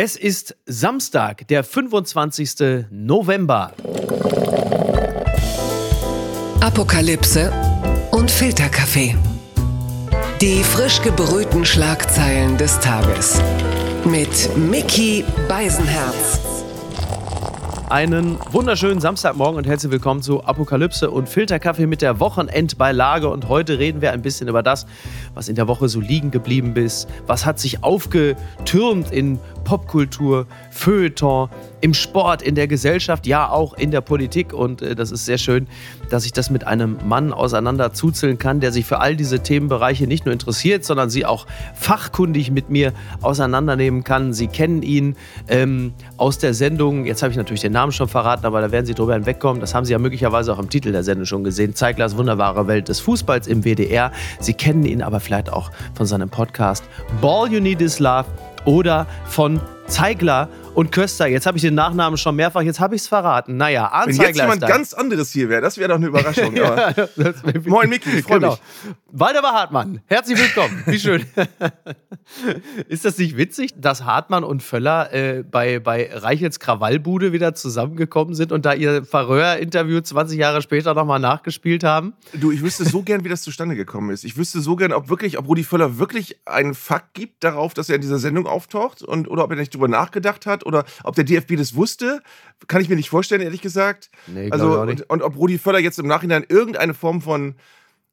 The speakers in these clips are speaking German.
Es ist Samstag, der 25. November. Apokalypse und Filterkaffee. Die frisch gebrühten Schlagzeilen des Tages. Mit Mickey Beisenherz. Einen wunderschönen Samstagmorgen und herzlich willkommen zu Apokalypse und Filterkaffee mit der Wochenendbeilage. Und heute reden wir ein bisschen über das, was in der Woche so liegen geblieben ist. Was hat sich aufgetürmt in Popkultur, Feuilleton, im Sport, in der Gesellschaft, ja auch in der Politik. Und äh, das ist sehr schön, dass ich das mit einem Mann auseinander zuzeln kann, der sich für all diese Themenbereiche nicht nur interessiert, sondern sie auch fachkundig mit mir auseinandernehmen kann. Sie kennen ihn ähm, aus der Sendung, jetzt habe ich natürlich den Namen schon verraten, aber da werden Sie drüber hinwegkommen. Das haben Sie ja möglicherweise auch im Titel der Sendung schon gesehen. Zeiglers wunderbare Welt des Fußballs im WDR. Sie kennen ihn aber vielleicht auch von seinem Podcast Ball You Need Is Love oder von Zeigler und Köster. Jetzt habe ich den Nachnamen schon mehrfach, jetzt habe ich es verraten. Naja, Arndt Wenn jetzt jemand ganz anderes hier wäre, das wäre doch eine Überraschung. ja, Moin Micky, ich freue genau. mich. Waldemar Hartmann, herzlich willkommen. Wie schön. Ist das nicht witzig, dass Hartmann und Völler äh, bei, bei Reichels Krawallbude wieder zusammengekommen sind und da ihr Verröhr-Interview 20 Jahre später nochmal nachgespielt haben? Du, ich wüsste so gern, wie das zustande gekommen ist. Ich wüsste so gern, ob wirklich, ob Rudi Völler wirklich einen Fakt gibt darauf, dass er in dieser Sendung auftaucht und oder ob er nicht drüber nachgedacht hat oder ob der DFB das wusste, kann ich mir nicht vorstellen, ehrlich gesagt. Nee, also, und, und, ob Rudi Völler jetzt im Nachhinein irgendeine Form von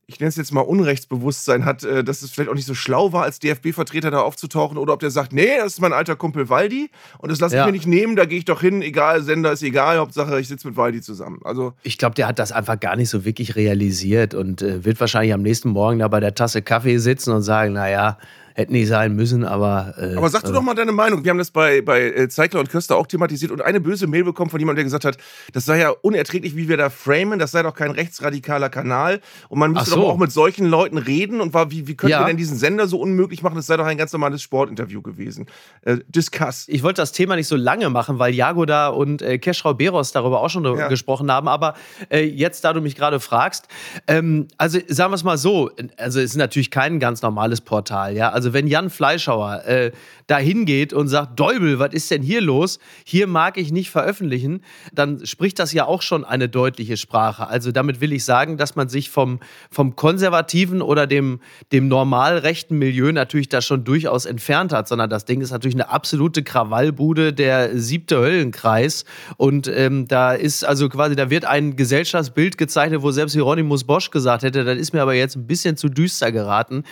ich nenne es jetzt mal Unrechtsbewusstsein hat, äh, dass es vielleicht auch nicht so schlau war, als DFB-Vertreter da aufzutauchen oder ob der sagt, nee, das ist mein alter Kumpel Waldi und das lasse ich ja. mir nicht nehmen, da gehe ich doch hin, egal, Sender ist egal, Hauptsache ich sitze mit Waldi zusammen. Also ich glaube, der hat das einfach gar nicht so wirklich realisiert und äh, wird wahrscheinlich am nächsten Morgen da bei der Tasse Kaffee sitzen und sagen, naja, hätten nicht sein müssen, aber. Äh, aber sag du also doch mal deine Meinung. Wir haben das bei, bei äh, Zeigler und Köster auch thematisiert und eine böse Mail bekommen von jemandem, der gesagt hat, das sei ja unerträglich, wie wir da framen, das sei doch kein rechtsradikaler Kanal und man müsste so. doch auch mit solchen Leuten reden und war, wie, wie können ja. wir denn diesen Sender so unmöglich machen? Das sei doch ein ganz normales Sportinterview gewesen. Äh, discuss. Ich wollte das Thema nicht so lange machen, weil Jagoda und äh, Keschrau Beros darüber auch schon ja. gesprochen haben, aber äh, jetzt, da du mich gerade fragst, ähm, also sagen wir es mal so, also es ist natürlich kein ganz normales Portal, ja, also also wenn Jan Fleischhauer äh, da hingeht und sagt, Däubel, was ist denn hier los? Hier mag ich nicht veröffentlichen, dann spricht das ja auch schon eine deutliche Sprache. Also damit will ich sagen, dass man sich vom, vom konservativen oder dem, dem normal Milieu natürlich da schon durchaus entfernt hat, sondern das Ding ist natürlich eine absolute Krawallbude, der siebte Höllenkreis. Und ähm, da ist also quasi, da wird ein Gesellschaftsbild gezeichnet, wo selbst Hieronymus Bosch gesagt hätte, das ist mir aber jetzt ein bisschen zu düster geraten.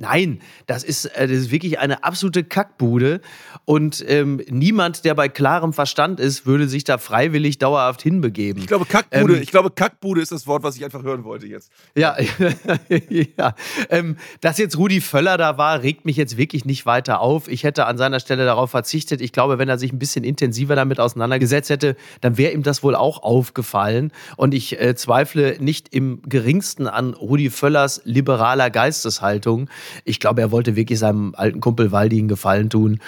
Nein, das ist, äh, das ist wirklich eine absolute Kackbude. Und ähm, niemand, der bei klarem Verstand ist, würde sich da freiwillig dauerhaft hinbegeben. Ich glaube, Kackbude, ähm, ich glaube, Kackbude ist das Wort, was ich einfach hören wollte jetzt. Ja, ja. Ähm, dass jetzt Rudi Völler da war, regt mich jetzt wirklich nicht weiter auf. Ich hätte an seiner Stelle darauf verzichtet. Ich glaube, wenn er sich ein bisschen intensiver damit auseinandergesetzt hätte, dann wäre ihm das wohl auch aufgefallen. Und ich äh, zweifle nicht im geringsten an Rudi Völlers liberaler Geisteshaltung. Ich glaube, er wollte wirklich seinem alten Kumpel Waldi einen Gefallen tun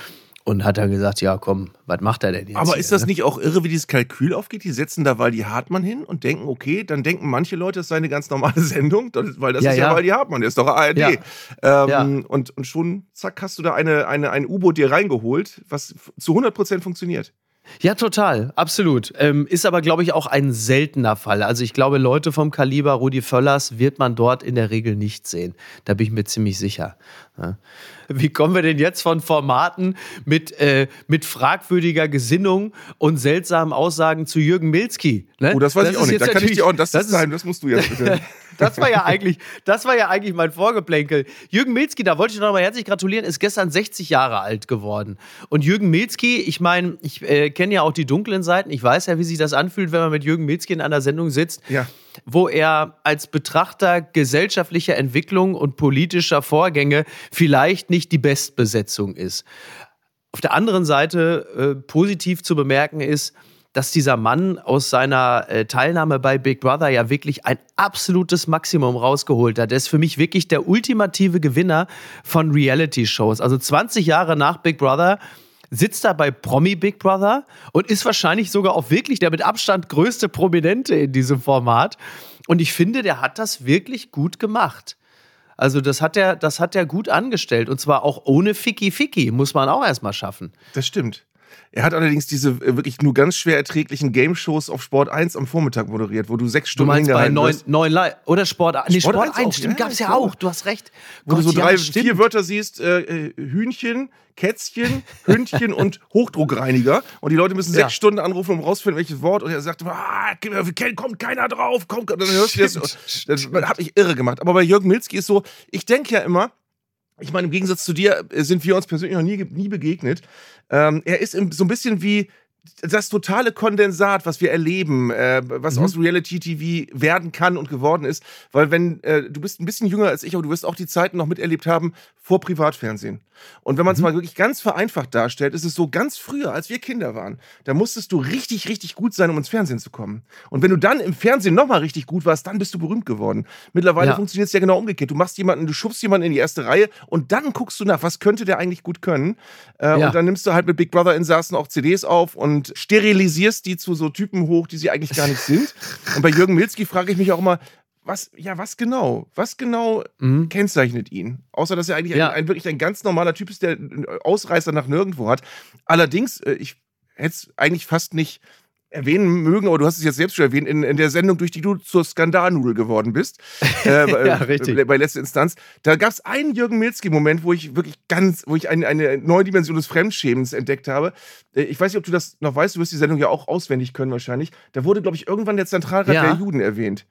und hat dann gesagt, ja komm, was macht er denn jetzt? Aber hier, ist das ne? nicht auch irre, wie dieses Kalkül aufgeht? Die setzen da Waldi Hartmann hin und denken, okay, dann denken manche Leute, es sei eine ganz normale Sendung, weil das ja, ist ja, ja Waldi Hartmann, der ist doch ARD. Ja. Ähm. Und, und schon, zack, hast du da eine, eine, ein U-Boot dir reingeholt, was zu 100% funktioniert. Ja, total, absolut. Ähm, ist aber, glaube ich, auch ein seltener Fall. Also ich glaube, Leute vom Kaliber Rudi Völlers wird man dort in der Regel nicht sehen. Da bin ich mir ziemlich sicher. Ja. Wie kommen wir denn jetzt von Formaten mit, äh, mit fragwürdiger Gesinnung und seltsamen Aussagen zu Jürgen Milzki? Ne? Oh, das weiß das ich auch nicht. Da kann ich dir auch, das, das ist sein, das musst du jetzt bitte. Das war ja eigentlich, das war ja eigentlich mein Vorgeplänkel. Jürgen Milzki, da wollte ich noch mal herzlich gratulieren, ist gestern 60 Jahre alt geworden. Und Jürgen Milzki, ich meine, ich äh, kenne ja auch die dunklen Seiten. Ich weiß ja, wie sich das anfühlt, wenn man mit Jürgen Milzki in einer Sendung sitzt. Ja wo er als Betrachter gesellschaftlicher Entwicklung und politischer Vorgänge vielleicht nicht die Bestbesetzung ist. Auf der anderen Seite äh, positiv zu bemerken ist, dass dieser Mann aus seiner äh, Teilnahme bei Big Brother ja wirklich ein absolutes Maximum rausgeholt hat. Er ist für mich wirklich der ultimative Gewinner von Reality-Shows. Also 20 Jahre nach Big Brother sitzt da bei Promi Big Brother und ist wahrscheinlich sogar auch wirklich der mit Abstand größte Prominente in diesem Format. Und ich finde, der hat das wirklich gut gemacht. Also das hat er, das hat er gut angestellt und zwar auch ohne Ficky Ficky, muss man auch erstmal schaffen. Das stimmt. Er hat allerdings diese äh, wirklich nur ganz schwer erträglichen Game-Shows auf Sport 1 am Vormittag moderiert, wo du sechs Stunden du meinst bei 9, 9 Live oder Sport, nee, Sport, Sport 1, 1 stimmt, ja, gab's ja auch, du hast recht. Wo Gott, du so drei, ja, vier Wörter siehst, äh, äh, Hühnchen, Kätzchen, Hündchen und Hochdruckreiniger. Und die Leute müssen sechs ja. Stunden anrufen, um rauszufinden, welches Wort. Und er sagt, ah, kommt keiner drauf, kommt, dann hörst du das. Das hat mich irre gemacht. Aber bei Jürgen Milzki ist so, ich denke ja immer, ich meine, im Gegensatz zu dir äh, sind wir uns persönlich noch nie, nie begegnet. Ähm, er ist so ein bisschen wie das totale Kondensat, was wir erleben, äh, was mhm. aus Reality TV werden kann und geworden ist, weil wenn äh, du bist ein bisschen jünger als ich, aber du wirst auch die Zeiten noch miterlebt haben vor Privatfernsehen. Und wenn man es mhm. mal wirklich ganz vereinfacht darstellt, ist es so ganz früher, als wir Kinder waren, da musstest du richtig, richtig gut sein, um ins Fernsehen zu kommen. Und wenn du dann im Fernsehen nochmal richtig gut warst, dann bist du berühmt geworden. Mittlerweile ja. funktioniert es ja genau umgekehrt. Du machst jemanden, du schubst jemanden in die erste Reihe und dann guckst du nach, was könnte der eigentlich gut können. Äh, ja. Und dann nimmst du halt mit Big Brother Insassen auch CDs auf und sterilisierst die zu so Typen hoch, die sie eigentlich gar nicht sind. Und bei Jürgen Milzki frage ich mich auch immer, was, ja, was genau? Was genau mhm. kennzeichnet ihn? Außer, dass er eigentlich ja. ein, ein, wirklich ein ganz normaler Typ ist, der einen Ausreißer nach nirgendwo hat. Allerdings, äh, ich hätte es eigentlich fast nicht erwähnen mögen, aber du hast es jetzt selbst schon erwähnt, in, in der Sendung, durch die du zur Skandalnudel geworden bist. Äh, ja, richtig. Bei, letzter Instanz. Da gab es einen Jürgen Milzki-Moment, wo ich wirklich ganz, wo ich eine, eine neue Dimension des Fremdschämens entdeckt habe. Äh, ich weiß nicht, ob du das noch weißt, du wirst die Sendung ja auch auswendig können wahrscheinlich. Da wurde, glaube ich, irgendwann der Zentralrat ja. der Juden erwähnt.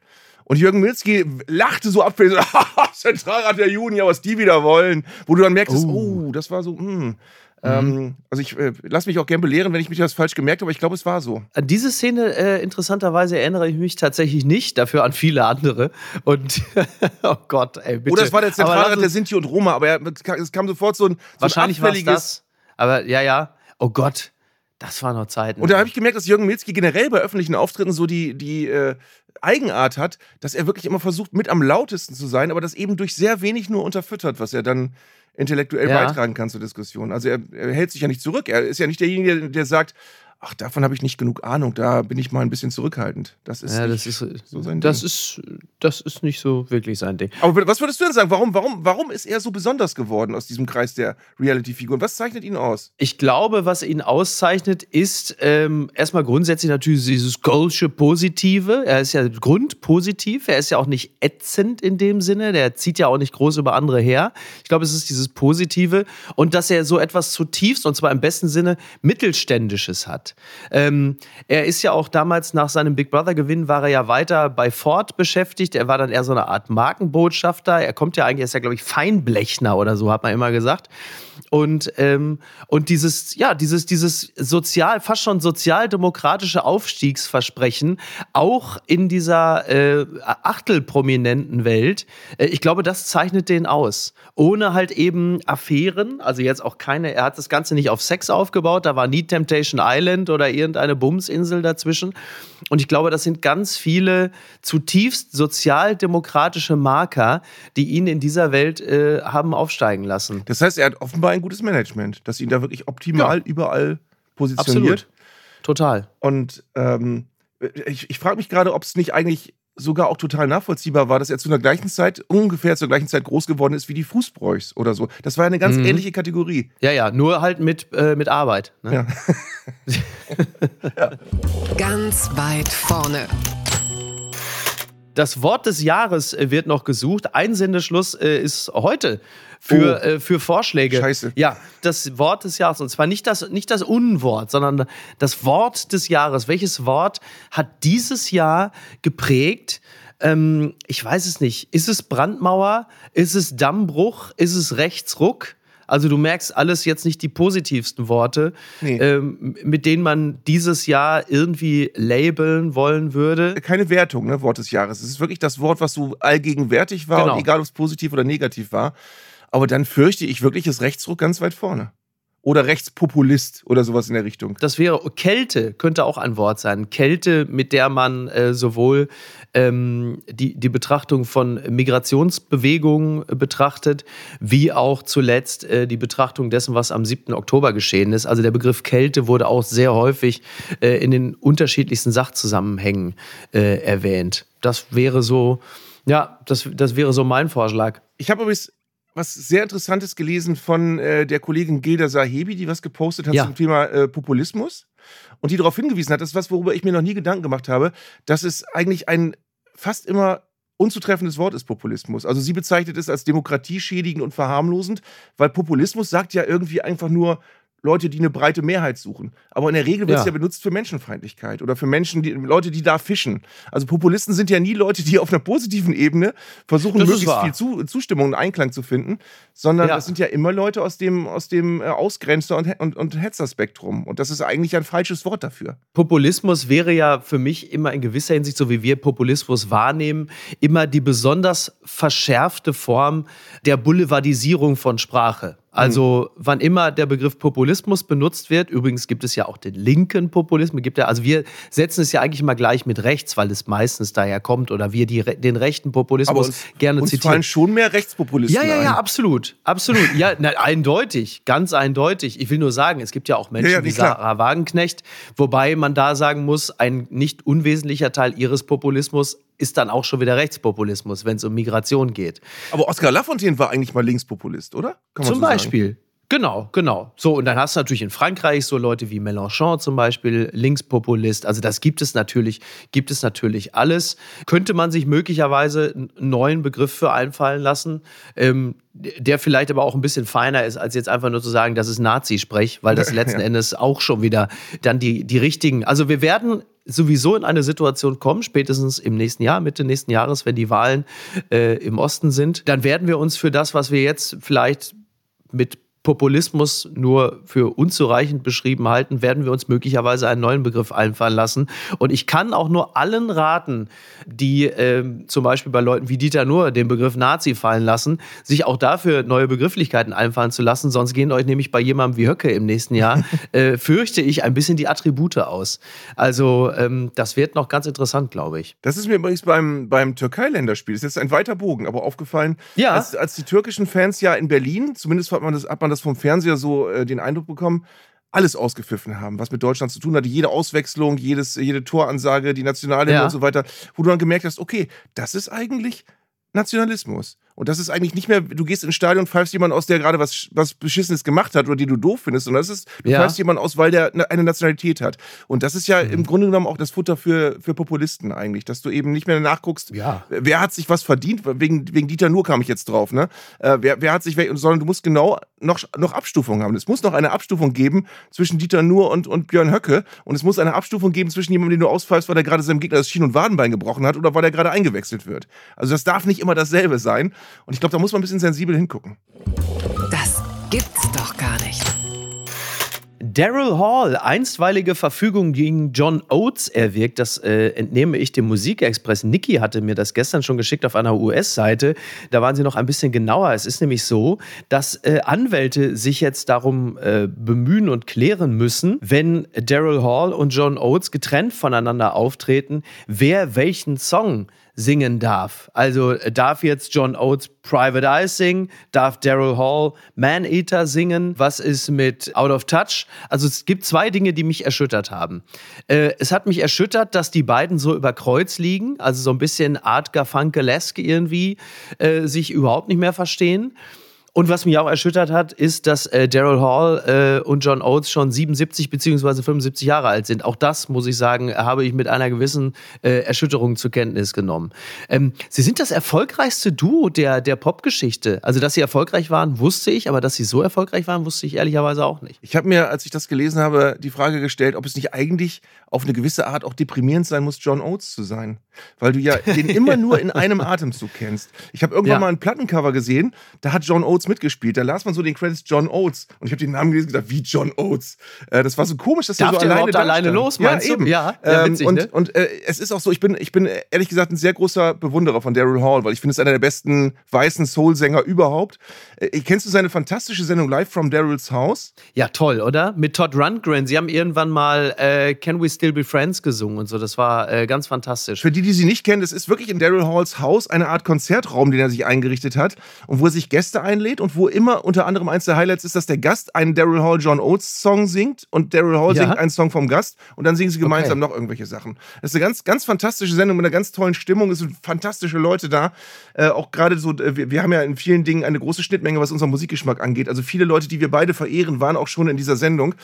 Und Jürgen Milzki lachte so abfällig, so, Zentralrat der Juden, ja, was die wieder wollen. Wo du dann merkst, oh, oh das war so, hm. Ähm, mhm. also ich äh, lasse mich auch gern belehren, wenn ich mich das falsch gemerkt habe, aber ich glaube, es war so. An diese Szene äh, interessanterweise erinnere ich mich tatsächlich nicht, dafür an viele andere. Und oh Gott, ey, bitte. Oder es war der Zentralrat der Sinti und Roma, aber er, es kam sofort so ein, so wahrscheinlich war das. Aber ja, ja. Oh Gott, das war noch Zeiten. Und da habe ich gemerkt, dass Jürgen Milzki generell bei öffentlichen Auftritten so die, die äh, Eigenart hat, dass er wirklich immer versucht, mit am lautesten zu sein, aber das eben durch sehr wenig nur unterfüttert, was er dann intellektuell ja. beitragen kann zur Diskussion. Also er, er, hält sich ja nicht zurück. Er ist ja nicht derjenige, der, der sagt, ach, davon habe ich nicht genug Ahnung, da bin ich mal ein bisschen zurückhaltend. Das ist, ja, das ist so sein das Ding. Ist, das ist nicht so wirklich sein Ding. Aber was würdest du denn sagen? Warum, warum, warum ist er so besonders geworden aus diesem Kreis der Reality-Figuren? Was zeichnet ihn aus? Ich glaube, was ihn auszeichnet, ist ähm, erstmal grundsätzlich natürlich dieses Golsche Positive. Er ist ja grundpositiv, er ist ja auch nicht ätzend in dem Sinne, der zieht ja auch nicht groß über andere her. Ich glaube, es ist dieses Positive und dass er so etwas zutiefst, und zwar im besten Sinne, Mittelständisches hat. Ähm, er ist ja auch damals nach seinem Big Brother-Gewinn war er ja weiter bei Ford beschäftigt. Er war dann eher so eine Art Markenbotschafter. Er kommt ja eigentlich, er ist ja, glaube ich, Feinblechner oder so, hat man immer gesagt. Und, ähm, und dieses, ja, dieses, dieses sozial, fast schon sozialdemokratische Aufstiegsversprechen, auch in dieser äh, achtelprominenten Welt, äh, ich glaube, das zeichnet den aus. Ohne halt eben Affären, also jetzt auch keine, er hat das Ganze nicht auf Sex aufgebaut, da war nie Temptation Island oder irgendeine Bumsinsel dazwischen. Und ich glaube, das sind ganz viele zutiefst sozialdemokratische Marker, die ihn in dieser Welt äh, haben aufsteigen lassen. Das heißt, er hat offenbar ein gutes Management, das ihn da wirklich optimal ja. überall positioniert. Absolut. Total. Und ähm, ich, ich frage mich gerade, ob es nicht eigentlich sogar auch total nachvollziehbar war, dass er zu einer gleichen Zeit, ungefähr zur gleichen Zeit groß geworden ist wie die Fußbräuchs oder so. Das war eine ganz mhm. ähnliche Kategorie. Ja, ja, nur halt mit, äh, mit Arbeit. Ne? Ja. ja. Ganz weit vorne. Das Wort des Jahres wird noch gesucht. Einsendeschluss äh, ist heute für, oh. äh, für Vorschläge. Scheiße. Ja, das Wort des Jahres. Und zwar nicht das, nicht das Unwort, sondern das Wort des Jahres. Welches Wort hat dieses Jahr geprägt? Ähm, ich weiß es nicht. Ist es Brandmauer? Ist es Dammbruch? Ist es Rechtsruck? Also du merkst alles jetzt nicht die positivsten Worte, nee. ähm, mit denen man dieses Jahr irgendwie labeln wollen würde. Keine Wertung, ne, Wort des Jahres. Es ist wirklich das Wort, was so allgegenwärtig war, genau. egal ob es positiv oder negativ war. Aber dann fürchte ich wirklich, ist Rechtsruck ganz weit vorne oder Rechtspopulist oder sowas in der Richtung. Das wäre Kälte, könnte auch ein Wort sein. Kälte, mit der man äh, sowohl ähm, die, die Betrachtung von Migrationsbewegungen betrachtet, wie auch zuletzt äh, die Betrachtung dessen, was am 7. Oktober geschehen ist. Also der Begriff Kälte wurde auch sehr häufig äh, in den unterschiedlichsten Sachzusammenhängen äh, erwähnt. Das wäre so, ja, das, das wäre so mein Vorschlag. Ich habe übrigens was sehr Interessantes gelesen von äh, der Kollegin Gilda Sahebi, die was gepostet hat ja. zum Thema äh, Populismus und die darauf hingewiesen hat, das ist was, worüber ich mir noch nie Gedanken gemacht habe, dass es eigentlich ein fast immer unzutreffendes Wort ist Populismus. Also sie bezeichnet es als demokratieschädigend und verharmlosend, weil Populismus sagt ja irgendwie einfach nur, Leute, die eine breite Mehrheit suchen. Aber in der Regel wird ja. es ja benutzt für Menschenfeindlichkeit oder für Menschen, die, Leute, die da fischen. Also Populisten sind ja nie Leute, die auf einer positiven Ebene versuchen, das möglichst viel zu, Zustimmung und Einklang zu finden, sondern ja. das sind ja immer Leute aus dem, aus dem äh, Ausgrenzer- und, und, und Hetzerspektrum. Und das ist eigentlich ein falsches Wort dafür. Populismus wäre ja für mich immer in gewisser Hinsicht, so wie wir Populismus wahrnehmen, immer die besonders verschärfte Form der Boulevardisierung von Sprache. Also, mhm. wann immer der Begriff Populismus benutzt wird, übrigens gibt es ja auch den linken Populismus, gibt ja, also wir setzen es ja eigentlich immer gleich mit rechts, weil es meistens daher kommt oder wir die, den rechten Populismus Aber uns, gerne uns zitieren. fallen schon mehr Rechtspopulisten. Ja, ja, ja, ein. absolut. Absolut. Ja, na, eindeutig, ganz eindeutig. Ich will nur sagen, es gibt ja auch Menschen ja, ja, wie Sarah Wagenknecht, wobei man da sagen muss, ein nicht unwesentlicher Teil ihres Populismus ist dann auch schon wieder Rechtspopulismus, wenn es um Migration geht. Aber Oskar Lafontaine war eigentlich mal Linkspopulist, oder? Zum so Beispiel. Sagen? Genau, genau. So, und dann hast du natürlich in Frankreich so Leute wie Mélenchon zum Beispiel, Linkspopulist. Also das gibt es natürlich, gibt es natürlich alles. Könnte man sich möglicherweise einen neuen Begriff für einfallen lassen, ähm, der vielleicht aber auch ein bisschen feiner ist, als jetzt einfach nur zu sagen, das ist Nazi-Sprech, weil das letzten ja. Endes auch schon wieder dann die, die richtigen. Also wir werden sowieso in eine Situation kommen, spätestens im nächsten Jahr, Mitte nächsten Jahres, wenn die Wahlen äh, im Osten sind, dann werden wir uns für das, was wir jetzt vielleicht mit Populismus nur für unzureichend beschrieben halten, werden wir uns möglicherweise einen neuen Begriff einfallen lassen. Und ich kann auch nur allen raten, die äh, zum Beispiel bei Leuten wie Dieter Nuhr den Begriff Nazi fallen lassen, sich auch dafür neue Begrifflichkeiten einfallen zu lassen. Sonst gehen euch nämlich bei jemandem wie Höcke im nächsten Jahr, äh, fürchte ich, ein bisschen die Attribute aus. Also ähm, das wird noch ganz interessant, glaube ich. Das ist mir übrigens beim, beim Türkei-Länderspiel, das ist jetzt ein weiter Bogen, aber aufgefallen, ja. als, als die türkischen Fans ja in Berlin, zumindest hat man das, hat man das das vom Fernseher so äh, den Eindruck bekommen, alles ausgepfiffen haben, was mit Deutschland zu tun hatte. Jede Auswechslung, jedes, jede Toransage, die Nationale ja. und so weiter, wo du dann gemerkt hast, okay, das ist eigentlich Nationalismus. Und das ist eigentlich nicht mehr, du gehst ins Stadion, pfeifst jemanden aus, der gerade was, was Beschissenes gemacht hat oder die du doof findest, sondern das ist, du ja. pfeifst jemanden aus, weil der eine Nationalität hat. Und das ist ja mhm. im Grunde genommen auch das Futter für, für Populisten eigentlich, dass du eben nicht mehr nachguckst, ja. wer hat sich was verdient, wegen, wegen Dieter Nur kam ich jetzt drauf, ne? Äh, wer, wer hat sich, sondern du musst genau noch, noch Abstufung haben. Es muss noch eine Abstufung geben zwischen Dieter Nur und, und Björn Höcke und es muss eine Abstufung geben zwischen jemandem, den du auspfeifst, weil er gerade seinem Gegner das Schien- und Wadenbein gebrochen hat oder weil er gerade eingewechselt wird. Also das darf nicht immer dasselbe sein. Und ich glaube, da muss man ein bisschen sensibel hingucken. Das gibt's doch gar nicht. Daryl Hall, einstweilige Verfügung gegen John Oates erwirkt. Das äh, entnehme ich dem Musikexpress. Niki hatte mir das gestern schon geschickt auf einer US-Seite. Da waren sie noch ein bisschen genauer. Es ist nämlich so, dass äh, Anwälte sich jetzt darum äh, bemühen und klären müssen, wenn Daryl Hall und John Oates getrennt voneinander auftreten, wer welchen Song singen darf. Also äh, darf jetzt John Oates Private Eyes singen? Darf Daryl Hall Man Eater singen? Was ist mit Out of Touch? Also es gibt zwei Dinge, die mich erschüttert haben. Äh, es hat mich erschüttert, dass die beiden so über Kreuz liegen, also so ein bisschen Art Garfunkel-esque irgendwie, äh, sich überhaupt nicht mehr verstehen. Und was mich auch erschüttert hat, ist, dass äh, Daryl Hall äh, und John Oates schon 77 bzw. 75 Jahre alt sind. Auch das, muss ich sagen, habe ich mit einer gewissen äh, Erschütterung zur Kenntnis genommen. Ähm, sie sind das erfolgreichste Duo der, der Popgeschichte. Also, dass sie erfolgreich waren, wusste ich, aber dass sie so erfolgreich waren, wusste ich ehrlicherweise auch nicht. Ich habe mir, als ich das gelesen habe, die Frage gestellt, ob es nicht eigentlich auf eine gewisse Art auch deprimierend sein muss, John Oates zu sein. Weil du ja den immer nur in einem Atemzug kennst. Ich habe irgendwann ja. mal ein Plattencover gesehen, da hat John Oates mitgespielt. Da las man so den Credits John Oates. Und ich habe den Namen gelesen und gesagt, wie John Oates? Äh, das war so komisch, dass Darf der so der alleine, alleine los, meinst ja, du? Eben. Ja, ja ähm, witzig, und, ne? und äh, es ist auch so, ich bin, ich bin ehrlich gesagt ein sehr großer Bewunderer von Daryl Hall, weil ich finde, es einer der besten weißen Soul-Sänger überhaupt. Äh, kennst du seine fantastische Sendung Live from Daryls House? Ja, toll, oder? Mit Todd Rundgren. Sie haben irgendwann mal äh, Can We Still Be Friends gesungen und so. Das war äh, ganz fantastisch. Für die, die sie nicht kennen, das ist wirklich in Daryl Halls Haus eine Art Konzertraum, den er sich eingerichtet hat und wo er sich Gäste einlädt gedreht und wo immer unter anderem eins der Highlights ist, dass der Gast einen Daryl Hall John Oates Song singt und Daryl Hall ja. singt einen Song vom Gast und dann singen sie gemeinsam okay. noch irgendwelche Sachen. Das ist eine ganz, ganz fantastische Sendung mit einer ganz tollen Stimmung. Es sind fantastische Leute da. Äh, auch gerade so, äh, wir, wir, haben ja in vielen Dingen eine große Schnittmenge, was unseren Musikgeschmack angeht. Also viele Leute, die wir beide verehren, waren auch schon in dieser Sendung.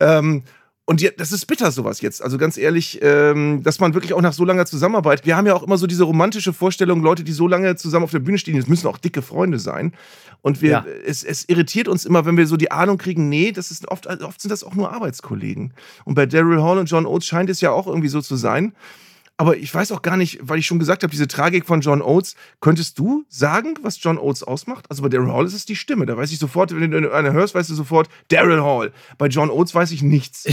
Ähm, und ja, das ist bitter, sowas jetzt. Also ganz ehrlich, ähm, dass man wirklich auch nach so langer Zusammenarbeit, wir haben ja auch immer so diese romantische Vorstellung, Leute, die so lange zusammen auf der Bühne stehen, das müssen auch dicke Freunde sein. Und wir, ja. es, es irritiert uns immer, wenn wir so die Ahnung kriegen, nee, das ist oft, oft sind das auch nur Arbeitskollegen. Und bei Daryl Hall und John Oates scheint es ja auch irgendwie so zu sein. Aber ich weiß auch gar nicht, weil ich schon gesagt habe, diese Tragik von John Oates. Könntest du sagen, was John Oates ausmacht? Also bei Daryl Hall ist es die Stimme. Da weiß ich sofort, wenn du eine hörst, weißt du sofort, Daryl Hall. Bei John Oates weiß ich nichts.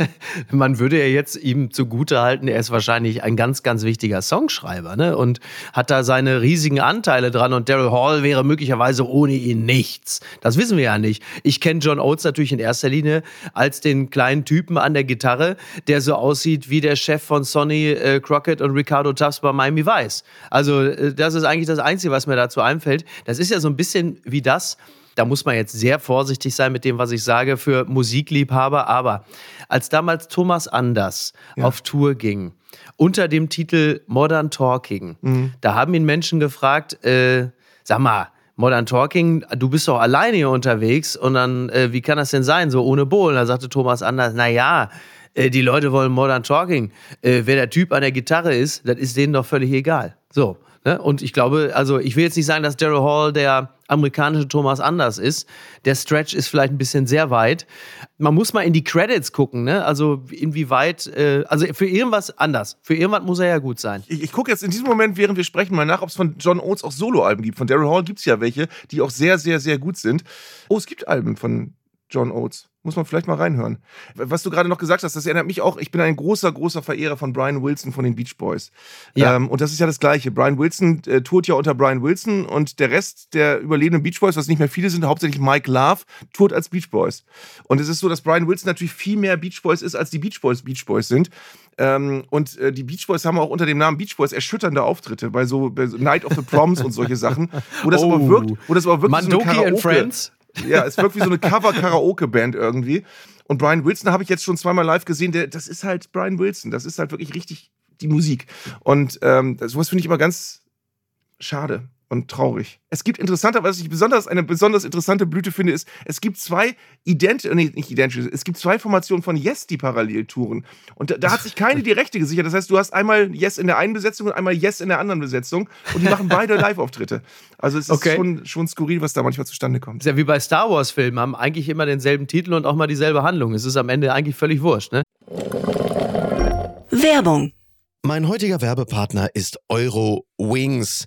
Man würde ja jetzt ihm zugute halten, er ist wahrscheinlich ein ganz, ganz wichtiger Songschreiber ne? und hat da seine riesigen Anteile dran. Und Daryl Hall wäre möglicherweise ohne ihn nichts. Das wissen wir ja nicht. Ich kenne John Oates natürlich in erster Linie als den kleinen Typen an der Gitarre, der so aussieht wie der Chef von Sonny. Äh, Crockett und Ricardo Tubbs bei Miami Vice. Also äh, das ist eigentlich das Einzige, was mir dazu einfällt. Das ist ja so ein bisschen wie das, da muss man jetzt sehr vorsichtig sein mit dem, was ich sage, für Musikliebhaber. Aber als damals Thomas Anders ja. auf Tour ging, unter dem Titel Modern Talking, mhm. da haben ihn Menschen gefragt, äh, sag mal, Modern Talking, du bist doch alleine hier unterwegs und dann, äh, wie kann das denn sein, so ohne Bohlen? Da sagte Thomas Anders, na ja, äh, die Leute wollen Modern Talking. Äh, wer der Typ an der Gitarre ist, das ist denen doch völlig egal. So. Ne? Und ich glaube, also ich will jetzt nicht sagen, dass Daryl Hall der amerikanische Thomas Anders ist. Der Stretch ist vielleicht ein bisschen sehr weit. Man muss mal in die Credits gucken, ne? Also inwieweit, äh, also für irgendwas anders. Für irgendwas muss er ja gut sein. Ich, ich gucke jetzt in diesem Moment, während wir sprechen, mal nach, ob es von John Oates auch Soloalben gibt. Von Daryl Hall gibt es ja welche, die auch sehr, sehr, sehr gut sind. Oh, es gibt Alben von John Oates. Muss man vielleicht mal reinhören. Was du gerade noch gesagt hast, das erinnert mich auch. Ich bin ein großer, großer Verehrer von Brian Wilson von den Beach Boys. Ja. Ähm, und das ist ja das Gleiche. Brian Wilson äh, tourt ja unter Brian Wilson und der Rest der überlebenden Beach Boys, was nicht mehr viele sind, hauptsächlich Mike Love, tourt als Beach Boys. Und es ist so, dass Brian Wilson natürlich viel mehr Beach Boys ist, als die Beach Boys Beach Boys sind. Ähm, und äh, die Beach Boys haben auch unter dem Namen Beach Boys erschütternde Auftritte bei so, bei so Night of the Proms und solche Sachen, wo das oh. aber wirkt, wo das aber wirklich Mandoki so eine Karaoke, and Friends. Ja, es wirkt wie so eine Cover-Karaoke-Band irgendwie. Und Brian Wilson habe ich jetzt schon zweimal live gesehen. Der, das ist halt Brian Wilson. Das ist halt wirklich richtig die Musik. Und ähm, sowas finde ich immer ganz schade und traurig. Es gibt interessanter, was ich besonders eine besonders interessante Blüte finde, ist, es gibt zwei identische, nee, nicht identische, es gibt zwei Formationen von Yes, die parallel touren. Und da, da, hat sich keine die Rechte gesichert. Das heißt, du hast einmal Yes in der einen Besetzung und einmal Yes in der anderen Besetzung und die machen beide Live-Auftritte. Also es ist okay. schon, schon skurril, was da manchmal zustande kommt. ist ja wie bei Star Wars-Filmen, haben eigentlich immer denselben Titel und auch mal dieselbe Handlung. Es ist am Ende eigentlich völlig wurscht, ne? Werbung. Mein heutiger Werbepartner ist Euro Wings.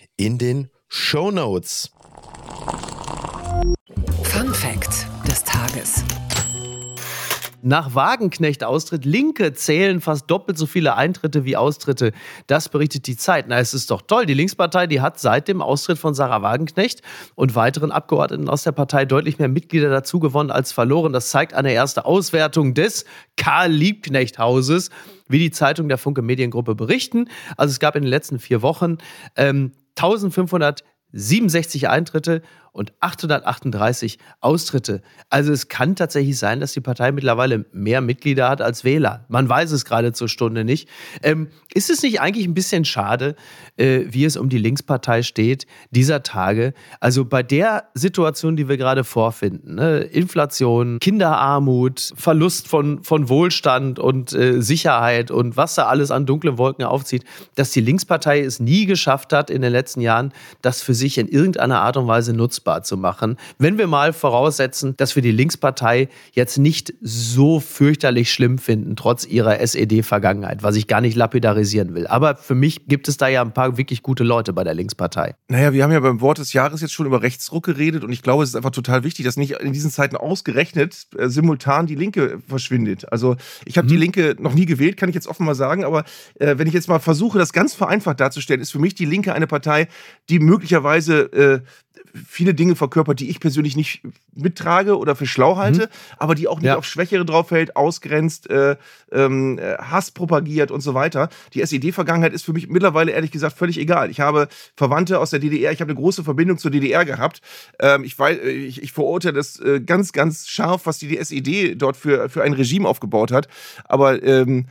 in den Show Notes. Fun Fact des Tages. Nach Wagenknecht-Austritt Linke zählen fast doppelt so viele Eintritte wie Austritte. Das berichtet die Zeit. Na, es ist doch toll. Die Linkspartei, die hat seit dem Austritt von Sarah Wagenknecht und weiteren Abgeordneten aus der Partei deutlich mehr Mitglieder dazu gewonnen als verloren. Das zeigt eine erste Auswertung des Karl Liebknecht-Hauses wie die Zeitung der Funke Mediengruppe berichten. Also es gab in den letzten vier Wochen ähm, 1567 Eintritte und 838 Austritte. Also es kann tatsächlich sein, dass die Partei mittlerweile mehr Mitglieder hat als Wähler. Man weiß es gerade zur Stunde nicht. Ähm, ist es nicht eigentlich ein bisschen schade, äh, wie es um die Linkspartei steht dieser Tage? Also bei der Situation, die wir gerade vorfinden, ne? Inflation, Kinderarmut, Verlust von, von Wohlstand und äh, Sicherheit und was da alles an dunklen Wolken aufzieht, dass die Linkspartei es nie geschafft hat in den letzten Jahren, das für sich in irgendeiner Art und Weise nutzbar nutzbar zu machen. Wenn wir mal voraussetzen, dass wir die Linkspartei jetzt nicht so fürchterlich schlimm finden, trotz ihrer SED-Vergangenheit, was ich gar nicht lapidarisieren will. Aber für mich gibt es da ja ein paar wirklich gute Leute bei der Linkspartei. Naja, wir haben ja beim Wort des Jahres jetzt schon über Rechtsruck geredet und ich glaube, es ist einfach total wichtig, dass nicht in diesen Zeiten ausgerechnet äh, simultan die Linke verschwindet. Also ich habe mhm. die Linke noch nie gewählt, kann ich jetzt offen mal sagen, aber äh, wenn ich jetzt mal versuche, das ganz vereinfacht darzustellen, ist für mich die Linke eine Partei, die möglicherweise äh, viele Dinge verkörpert, die ich persönlich nicht mittrage oder für schlau halte, mhm. aber die auch nicht ja. auf Schwächere draufhält, ausgrenzt, äh, äh, Hass propagiert und so weiter. Die SED-Vergangenheit ist für mich mittlerweile ehrlich gesagt völlig egal. Ich habe Verwandte aus der DDR, ich habe eine große Verbindung zur DDR gehabt. Ähm, ich, weiß, äh, ich, ich verurteile das äh, ganz, ganz scharf, was die, die SED dort für, für ein Regime aufgebaut hat. Aber ähm,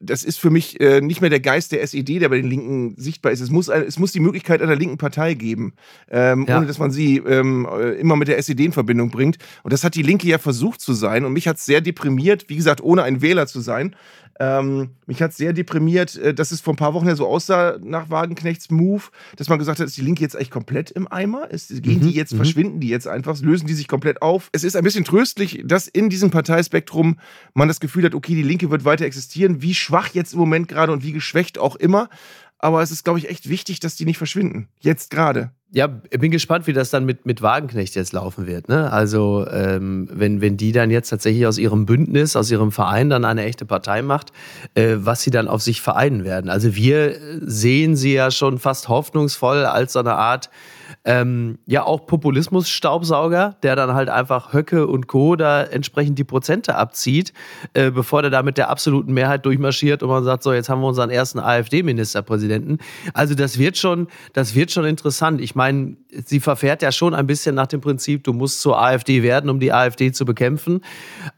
das ist für mich äh, nicht mehr der Geist der SED, der bei den Linken sichtbar ist. Es muss, es muss die Möglichkeit einer linken Partei geben, ähm, ja. ohne dass man sie ähm, äh, immer mit der SED in Verbindung bringt. Und das hat die Linke ja versucht zu sein. Und mich hat es sehr deprimiert, wie gesagt, ohne ein Wähler zu sein, ähm, mich hat sehr deprimiert, äh, dass es vor ein paar Wochen ja so aussah nach Wagenknechts Move, dass man gesagt hat, ist die Linke jetzt eigentlich komplett im Eimer? Ist, gehen mhm, die jetzt, mhm. verschwinden die jetzt einfach, lösen die sich komplett auf? Es ist ein bisschen tröstlich, dass in diesem Parteispektrum man das Gefühl hat, okay, die Linke wird weiter existieren, wie schwach jetzt im Moment gerade und wie geschwächt auch immer. Aber es ist, glaube ich, echt wichtig, dass die nicht verschwinden. Jetzt gerade. Ja, bin gespannt, wie das dann mit, mit Wagenknecht jetzt laufen wird. Ne? Also, ähm, wenn, wenn die dann jetzt tatsächlich aus ihrem Bündnis, aus ihrem Verein dann eine echte Partei macht, äh, was sie dann auf sich vereinen werden. Also, wir sehen sie ja schon fast hoffnungsvoll als so eine Art ähm, ja auch Populismus-Staubsauger, der dann halt einfach Höcke und Co. da entsprechend die Prozente abzieht, äh, bevor der da mit der absoluten Mehrheit durchmarschiert und man sagt, so, jetzt haben wir unseren ersten AfD-Ministerpräsidenten. Also das wird schon, das wird schon interessant. Ich meine, sie verfährt ja schon ein bisschen nach dem Prinzip, du musst zur AfD werden, um die AfD zu bekämpfen.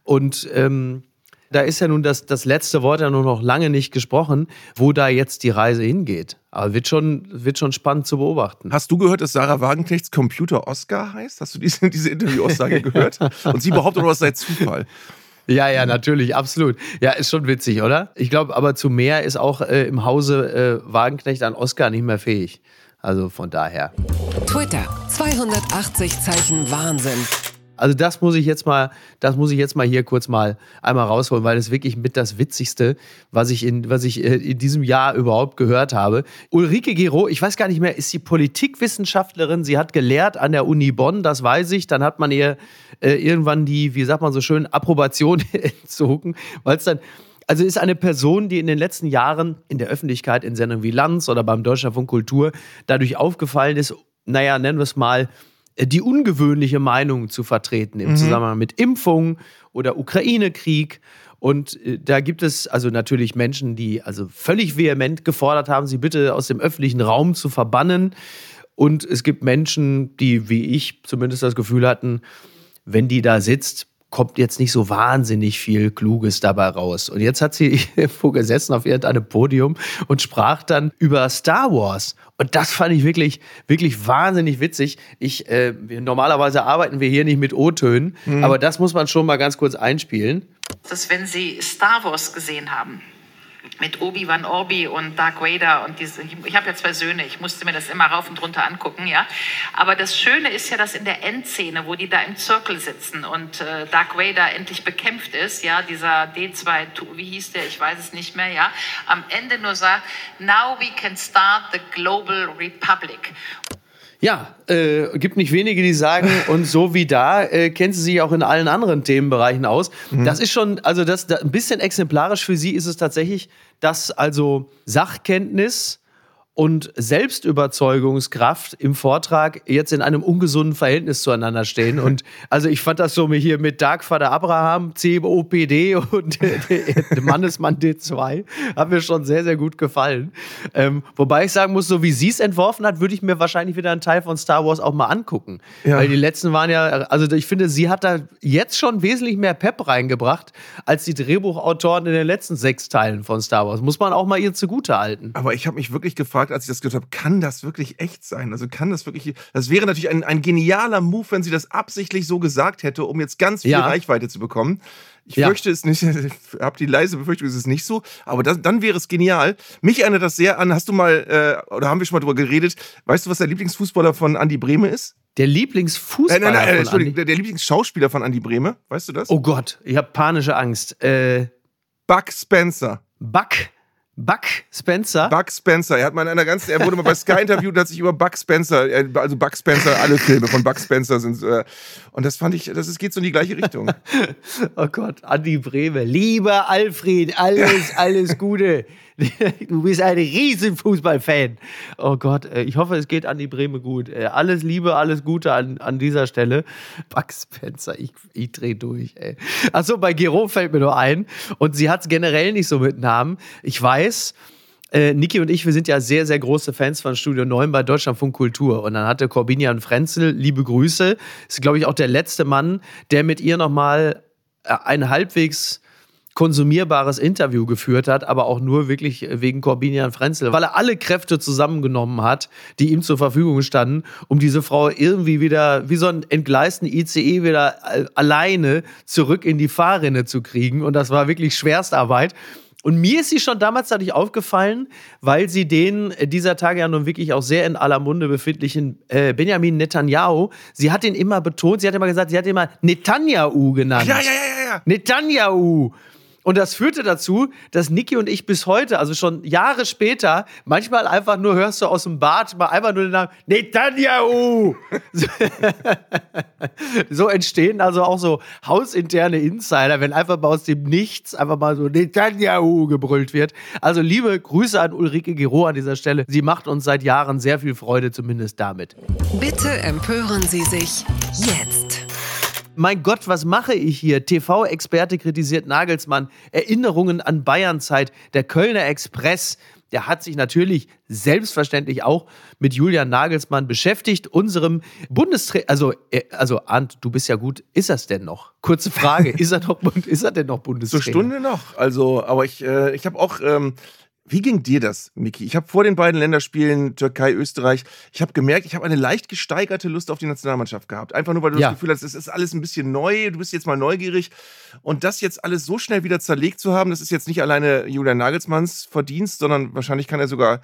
Und ähm, da ist ja nun das, das letzte Wort ja nur noch lange nicht gesprochen, wo da jetzt die Reise hingeht. Aber wird schon, wird schon spannend zu beobachten. Hast du gehört, dass Sarah Wagenknechts Computer Oscar heißt? Hast du diese, diese Interview-Aussage gehört? Und sie behauptet, das sei Zufall. Ja, ja, natürlich, absolut. Ja, ist schon witzig, oder? Ich glaube, aber zu mehr ist auch äh, im Hause äh, Wagenknecht an Oscar nicht mehr fähig. Also von daher. Twitter, 280 Zeichen Wahnsinn. Also das muss ich jetzt mal, das muss ich jetzt mal hier kurz mal einmal rausholen, weil das wirklich mit das Witzigste, was ich in, was ich äh, in diesem Jahr überhaupt gehört habe. Ulrike Gero, ich weiß gar nicht mehr, ist sie Politikwissenschaftlerin. Sie hat gelehrt an der Uni Bonn, das weiß ich. Dann hat man ihr äh, irgendwann die, wie sagt man so schön, Approbation entzogen, weil es dann also ist eine Person, die in den letzten Jahren in der Öffentlichkeit in Sendungen wie Lanz oder beim Deutschlandfunk Kultur dadurch aufgefallen ist, naja, nennen wir es mal, die ungewöhnliche Meinung zu vertreten im mhm. Zusammenhang mit Impfung oder Ukraine-Krieg. Und äh, da gibt es also natürlich Menschen, die also völlig vehement gefordert haben, sie bitte aus dem öffentlichen Raum zu verbannen. Und es gibt Menschen, die, wie ich zumindest das Gefühl hatten, wenn die da sitzt, kommt jetzt nicht so wahnsinnig viel Kluges dabei raus. Und jetzt hat sie irgendwo gesessen auf irgendeinem Podium und sprach dann über Star Wars. Und das fand ich wirklich, wirklich wahnsinnig witzig. Ich, äh, normalerweise arbeiten wir hier nicht mit O-Tönen, mhm. aber das muss man schon mal ganz kurz einspielen. Dass wenn Sie Star Wars gesehen haben, mit Obi-Wan Orbi und Dark Vader und diese, ich, habe ja zwei Söhne, ich musste mir das immer rauf und runter angucken, ja. Aber das Schöne ist ja, dass in der Endszene, wo die da im Zirkel sitzen und äh, Dark Vader endlich bekämpft ist, ja, dieser D2, wie hieß der, ich weiß es nicht mehr, ja, am Ende nur sagt, now we can start the global republic. Ja, äh, gibt nicht wenige, die sagen, und so wie da, äh, kennt sie sich auch in allen anderen Themenbereichen aus. Mhm. Das ist schon, also das, das, ein bisschen exemplarisch für sie ist es tatsächlich, dass also Sachkenntnis und Selbstüberzeugungskraft im Vortrag jetzt in einem ungesunden Verhältnis zueinander stehen. Und also ich fand das so hier mit Dark Vater Abraham, COPD und Mannesmann D2, hat mir schon sehr, sehr gut gefallen. Ähm, wobei ich sagen muss, so wie sie es entworfen hat, würde ich mir wahrscheinlich wieder einen Teil von Star Wars auch mal angucken. Ja. Weil die letzten waren ja, also ich finde, sie hat da jetzt schon wesentlich mehr Pep reingebracht, als die Drehbuchautoren in den letzten sechs Teilen von Star Wars. Muss man auch mal ihr zugute halten. Aber ich habe mich wirklich gefragt, gefragt, als ich das gehört habe, kann das wirklich echt sein? Also kann das wirklich. Das wäre natürlich ein, ein genialer Move, wenn sie das absichtlich so gesagt hätte, um jetzt ganz viel ja. Reichweite zu bekommen. Ich ja. fürchte es nicht, ich habe die leise Befürchtung, es ist nicht so, aber das, dann wäre es genial. Mich erinnert das sehr an, hast du mal, äh, oder haben wir schon mal drüber geredet, weißt du, was der Lieblingsfußballer von Andi Brehme ist? Der Lieblingsfußballer? Äh, nein, nein, nein, Entschuldigung, der, der, Lieblingsschauspieler von Andi Brehme, weißt du das? Oh Gott, ich habe panische Angst. Äh, Buck Spencer. Buck Buck Spencer? Buck Spencer. Er hat mal in einer ganzen, er wurde mal bei Sky interviewt und hat sich über Buck Spencer, äh, also Buck Spencer, alle Filme von Buck Spencer sind, äh, und das fand ich, das ist, geht so in die gleiche Richtung. oh Gott, Andi Breme. Lieber Alfred, alles, alles Gute. Du bist ein riesen Fußballfan. Oh Gott, äh, ich hoffe, es geht an die Breme gut. Äh, alles Liebe, alles Gute an, an dieser Stelle. Buck Spencer, ich, ich drehe durch. Ey. Achso, bei Gero fällt mir nur ein. Und sie hat es generell nicht so mit Namen. Ich weiß, äh, Niki und ich, wir sind ja sehr, sehr große Fans von Studio 9 bei Deutschlandfunk Kultur. Und dann hatte Corbinian Frenzel, liebe Grüße, ist, glaube ich, auch der letzte Mann, der mit ihr nochmal äh, ein halbwegs konsumierbares Interview geführt hat, aber auch nur wirklich wegen Corbinian Frenzel, weil er alle Kräfte zusammengenommen hat, die ihm zur Verfügung standen, um diese Frau irgendwie wieder, wie so ein entgleisten ICE wieder alleine zurück in die Fahrrinne zu kriegen. Und das war wirklich Schwerstarbeit. Und mir ist sie schon damals dadurch aufgefallen, weil sie den äh, dieser Tage ja nun wirklich auch sehr in aller Munde befindlichen äh, Benjamin Netanyahu, sie hat ihn immer betont, sie hat immer gesagt, sie hat ihn immer Netanyahu genannt. Ja, ja, ja, ja. Netanyahu. Und das führte dazu, dass Niki und ich bis heute, also schon Jahre später, manchmal einfach nur hörst du aus dem Bad mal einfach nur den Namen Netanyahu. so entstehen also auch so hausinterne Insider, wenn einfach mal aus dem Nichts einfach mal so Netanyahu gebrüllt wird. Also liebe Grüße an Ulrike Giro an dieser Stelle. Sie macht uns seit Jahren sehr viel Freude, zumindest damit. Bitte empören Sie sich jetzt mein Gott, was mache ich hier? TV-Experte kritisiert Nagelsmann. Erinnerungen an Bayernzeit. Der Kölner Express, der hat sich natürlich selbstverständlich auch mit Julian Nagelsmann beschäftigt, unserem Bundestrainer. Also, äh, also Arndt, du bist ja gut. Ist das denn noch? Kurze Frage. ist er noch, ist er denn noch Bundestrainer? Zur Stunde noch. Also, aber ich, äh, ich habe auch. Ähm wie ging dir das, Miki? Ich habe vor den beiden Länderspielen Türkei, Österreich, ich habe gemerkt, ich habe eine leicht gesteigerte Lust auf die Nationalmannschaft gehabt. Einfach nur, weil du ja. das Gefühl hast, es ist alles ein bisschen neu, du bist jetzt mal neugierig. Und das jetzt alles so schnell wieder zerlegt zu haben, das ist jetzt nicht alleine Julian Nagelsmanns Verdienst, sondern wahrscheinlich kann er sogar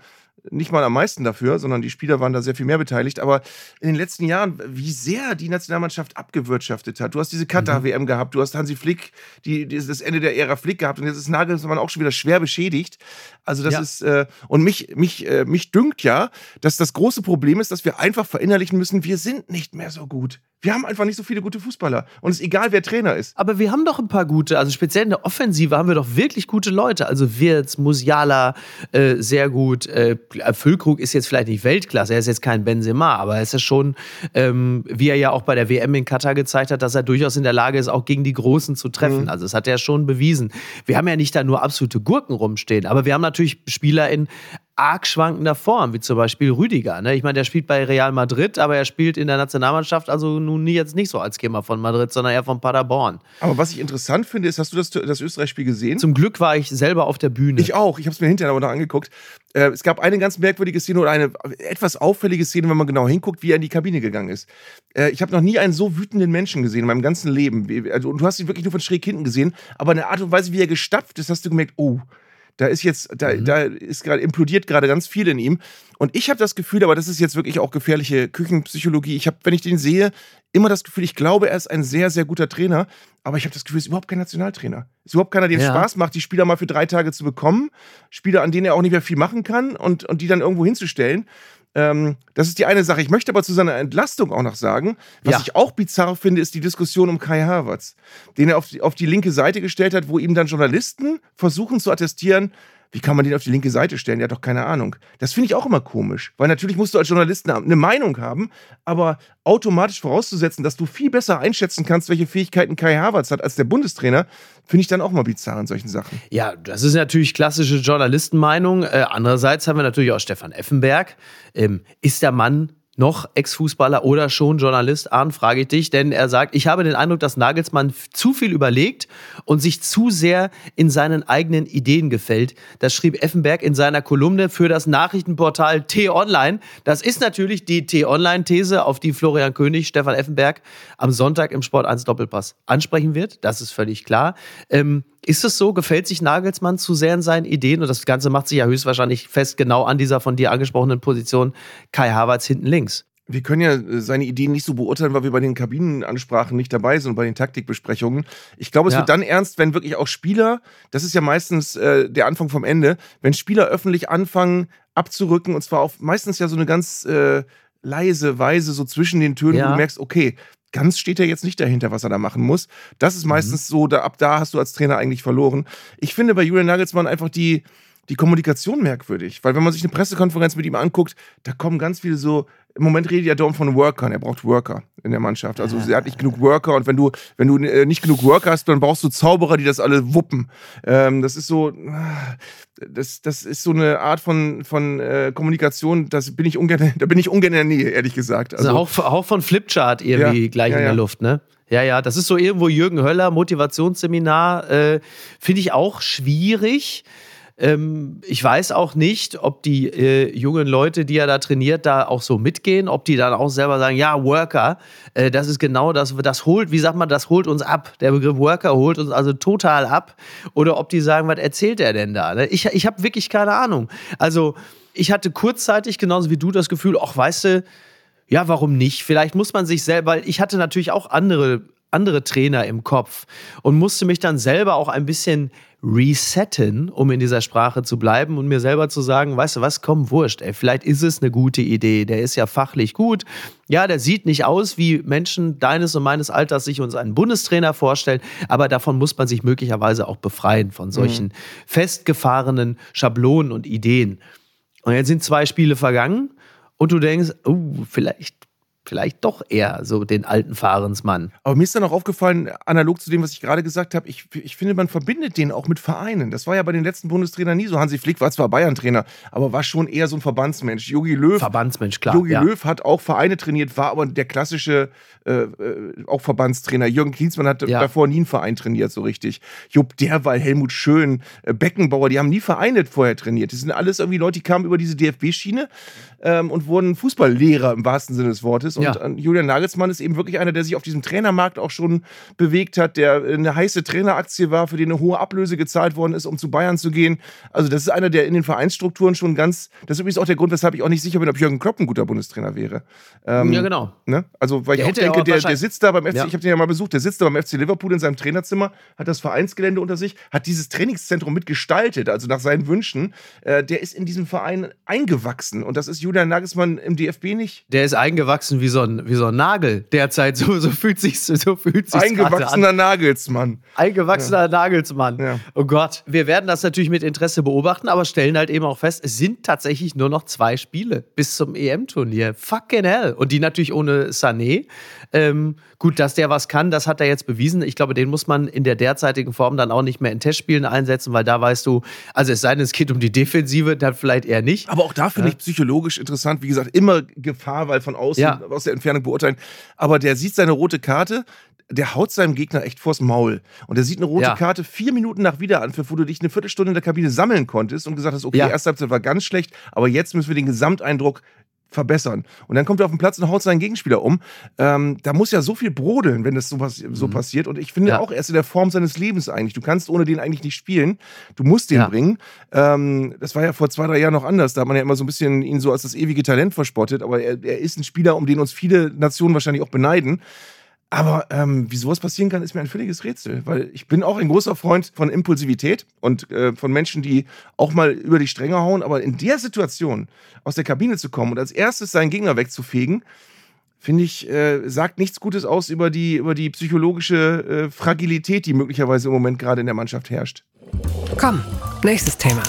nicht mal am meisten dafür, sondern die Spieler waren da sehr viel mehr beteiligt. Aber in den letzten Jahren, wie sehr die Nationalmannschaft abgewirtschaftet hat. Du hast diese Katar-WM mhm. gehabt, du hast Hansi Flick, die, die, das Ende der Ära Flick gehabt und jetzt ist Nagelsmann auch schon wieder schwer beschädigt. Also das ja. ist, äh, und mich, mich, äh, mich dünkt ja, dass das große Problem ist, dass wir einfach verinnerlichen müssen, wir sind nicht mehr so gut. Wir haben einfach nicht so viele gute Fußballer. Und es ist egal, wer Trainer ist. Aber wir haben doch ein paar gute, also speziell in der Offensive haben wir doch wirklich gute Leute. Also Wirtz, Musiala, äh, sehr gut. Äh, Füllkrug ist jetzt vielleicht nicht Weltklasse, er ist jetzt kein Benzema, aber er ist ja schon, ähm, wie er ja auch bei der WM in Katar gezeigt hat, dass er durchaus in der Lage ist, auch gegen die Großen zu treffen. Mhm. Also das hat er schon bewiesen. Wir haben ja nicht da nur absolute Gurken rumstehen, aber wir haben natürlich Spieler in arg schwankender Form, wie zum Beispiel Rüdiger. Ne? Ich meine, der spielt bei Real Madrid, aber er spielt in der Nationalmannschaft also nun nie, jetzt nicht so als Gamer von Madrid, sondern eher von Paderborn. Aber was ich interessant finde, ist, hast du das, das Österreich-Spiel gesehen? Zum Glück war ich selber auf der Bühne. Ich auch. Ich habe es mir hinterher noch angeguckt. Äh, es gab eine ganz merkwürdige Szene oder eine etwas auffällige Szene, wenn man genau hinguckt, wie er in die Kabine gegangen ist. Äh, ich habe noch nie einen so wütenden Menschen gesehen in meinem ganzen Leben. Also, und du hast ihn wirklich nur von schräg hinten gesehen, aber eine Art und Weise, wie er gestapft ist, hast du gemerkt, oh, da ist jetzt, da, mhm. da ist gerade, implodiert gerade ganz viel in ihm. Und ich habe das Gefühl, aber das ist jetzt wirklich auch gefährliche Küchenpsychologie. Ich habe, wenn ich den sehe, immer das Gefühl, ich glaube, er ist ein sehr, sehr guter Trainer, aber ich habe das Gefühl, er ist überhaupt kein Nationaltrainer. Ist überhaupt keiner, dem ja. Spaß macht, die Spieler mal für drei Tage zu bekommen. Spieler, an denen er auch nicht mehr viel machen kann und, und die dann irgendwo hinzustellen. Ähm, das ist die eine Sache. Ich möchte aber zu seiner Entlastung auch noch sagen, was ja. ich auch bizarr finde, ist die Diskussion um Kai Havertz, den er auf die, auf die linke Seite gestellt hat, wo ihm dann Journalisten versuchen zu attestieren, wie kann man den auf die linke Seite stellen? Der hat doch keine Ahnung. Das finde ich auch immer komisch, weil natürlich musst du als Journalist eine Meinung haben, aber automatisch vorauszusetzen, dass du viel besser einschätzen kannst, welche Fähigkeiten Kai Havertz hat als der Bundestrainer, finde ich dann auch mal bizarr in solchen Sachen. Ja, das ist natürlich klassische Journalistenmeinung. Äh, andererseits haben wir natürlich auch Stefan Effenberg. Ähm, ist der Mann noch Ex-Fußballer oder schon Journalist an, frage ich dich, denn er sagt, ich habe den Eindruck, dass Nagelsmann zu viel überlegt und sich zu sehr in seinen eigenen Ideen gefällt. Das schrieb Effenberg in seiner Kolumne für das Nachrichtenportal T-Online. Das ist natürlich die T-Online-These, auf die Florian König, Stefan Effenberg am Sonntag im Sport 1 Doppelpass ansprechen wird. Das ist völlig klar. Ähm, ist es so? Gefällt sich Nagelsmann zu sehr in seinen Ideen? Und das Ganze macht sich ja höchstwahrscheinlich fest, genau an dieser von dir angesprochenen Position Kai Havertz hinten links. Wir können ja äh, seine Ideen nicht so beurteilen, weil wir bei den Kabinenansprachen nicht dabei sind und bei den Taktikbesprechungen. Ich glaube, es ja. wird dann ernst, wenn wirklich auch Spieler, das ist ja meistens äh, der Anfang vom Ende, wenn Spieler öffentlich anfangen abzurücken und zwar auf meistens ja so eine ganz äh, leise Weise, so zwischen den Tönen, ja. wo du merkst, okay, ganz steht er jetzt nicht dahinter, was er da machen muss. Das ist meistens mhm. so, da, ab da hast du als Trainer eigentlich verloren. Ich finde bei Julian Nagelsmann einfach die, die Kommunikation merkwürdig, weil wenn man sich eine Pressekonferenz mit ihm anguckt, da kommen ganz viele so im Moment redet ja Dom von Workern. Er braucht Worker in der Mannschaft. Also er hat nicht genug Worker und wenn du, wenn du äh, nicht genug Worker hast, dann brauchst du Zauberer, die das alle wuppen. Ähm, das ist so, das, das ist so eine Art von, von äh, Kommunikation, das bin ich ungern, da bin ich ungern in der Nähe, ehrlich gesagt. Also, also auch, auch von Flipchart irgendwie ja, gleich ja, in der ja. Luft, ne? Ja, ja, das ist so irgendwo Jürgen Höller, Motivationsseminar, äh, finde ich auch schwierig. Ähm, ich weiß auch nicht, ob die äh, jungen Leute, die er da trainiert, da auch so mitgehen, ob die dann auch selber sagen, ja, Worker, äh, das ist genau das, das holt, wie sagt man, das holt uns ab. Der Begriff Worker holt uns also total ab. Oder ob die sagen, was erzählt er denn da? Ne? Ich, ich habe wirklich keine Ahnung. Also, ich hatte kurzzeitig, genauso wie du, das Gefühl, ach, weißt du, ja, warum nicht? Vielleicht muss man sich selber, weil ich hatte natürlich auch andere, andere Trainer im Kopf und musste mich dann selber auch ein bisschen resetten, um in dieser Sprache zu bleiben und mir selber zu sagen, weißt du was, komm, wurscht, ey, vielleicht ist es eine gute Idee, der ist ja fachlich gut, ja, der sieht nicht aus, wie Menschen deines und meines Alters sich uns einen Bundestrainer vorstellen, aber davon muss man sich möglicherweise auch befreien, von solchen mhm. festgefahrenen Schablonen und Ideen. Und jetzt sind zwei Spiele vergangen und du denkst, oh, vielleicht vielleicht doch eher so den alten Fahrensmann. Aber mir ist dann auch aufgefallen, analog zu dem, was ich gerade gesagt habe, ich, ich finde, man verbindet den auch mit Vereinen. Das war ja bei den letzten Bundestrainern nie so. Hansi Flick war zwar Bayern-Trainer, aber war schon eher so ein Verbandsmensch. Jogi Löw. Verbandsmensch, klar. Jogi ja. Löw hat auch Vereine trainiert, war aber der klassische äh, äh auch Verbandstrainer. Jürgen Klinsmann hat ja. davor nie einen Verein trainiert, so richtig. Jupp Derwall, Helmut Schön, äh, Beckenbauer, die haben nie Vereine vorher trainiert. Das sind alles irgendwie Leute, die kamen über diese DFB-Schiene ähm, und wurden Fußballlehrer im wahrsten Sinne des Wortes. Und ja. Julian Nagelsmann ist eben wirklich einer, der sich auf diesem Trainermarkt auch schon bewegt hat, der eine heiße Traineraktie war, für den eine hohe Ablöse gezahlt worden ist, um zu Bayern zu gehen. Also das ist einer, der in den Vereinsstrukturen schon ganz, das ist übrigens auch der Grund, weshalb ich auch nicht sicher bin, ob Jürgen Klopp ein guter Bundestrainer wäre. Ähm, ja, genau. Ne? Also weil der ich auch denke, auch der, der sitzt da beim FC, ja. ich habe den ja mal besucht, der sitzt da beim FC Liverpool in seinem Trainerzimmer, hat das Vereinsgelände unter sich, hat dieses Trainingszentrum mitgestaltet, also nach seinen Wünschen. Äh, der ist in diesem Verein eingewachsen und das ist Julian Nagelsmann im DFB nicht. Der ist eingewachsen wie so ein, wie so ein Nagel derzeit. So, so fühlt sich so fühlt sich Eingewachsener an. Nagelsmann. Eingewachsener ja. Nagelsmann. Ja. Oh Gott. Wir werden das natürlich mit Interesse beobachten, aber stellen halt eben auch fest, es sind tatsächlich nur noch zwei Spiele bis zum EM-Turnier. Fucking hell. Und die natürlich ohne Sané. Ähm, gut, dass der was kann, das hat er jetzt bewiesen. Ich glaube, den muss man in der derzeitigen Form dann auch nicht mehr in Testspielen einsetzen, weil da weißt du, also es sei denn, es geht um die Defensive, dann vielleicht eher nicht. Aber auch da finde ja. ich psychologisch interessant. Wie gesagt, immer Gefahr, weil von außen, ja. Aus der Entfernung beurteilen. Aber der sieht seine rote Karte, der haut seinem Gegner echt vors Maul. Und er sieht eine rote ja. Karte vier Minuten nach Wiederanpfiff, wo du dich eine Viertelstunde in der Kabine sammeln konntest und gesagt hast, okay, ja. erste Halbzeit war ganz schlecht, aber jetzt müssen wir den Gesamteindruck verbessern. Und dann kommt er auf den Platz und haut seinen Gegenspieler um. Ähm, da muss ja so viel brodeln, wenn das so, was, so mhm. passiert. Und ich finde ja. auch, er ist in der Form seines Lebens eigentlich. Du kannst ohne den eigentlich nicht spielen. Du musst den ja. bringen. Ähm, das war ja vor zwei, drei Jahren noch anders. Da hat man ja immer so ein bisschen ihn so als das ewige Talent verspottet. Aber er, er ist ein Spieler, um den uns viele Nationen wahrscheinlich auch beneiden. Aber ähm, wie sowas passieren kann, ist mir ein völliges Rätsel, weil ich bin auch ein großer Freund von Impulsivität und äh, von Menschen, die auch mal über die Stränge hauen. Aber in der Situation aus der Kabine zu kommen und als erstes seinen Gegner wegzufegen, finde ich, äh, sagt nichts Gutes aus über die, über die psychologische äh, Fragilität, die möglicherweise im Moment gerade in der Mannschaft herrscht. Komm, nächstes Thema.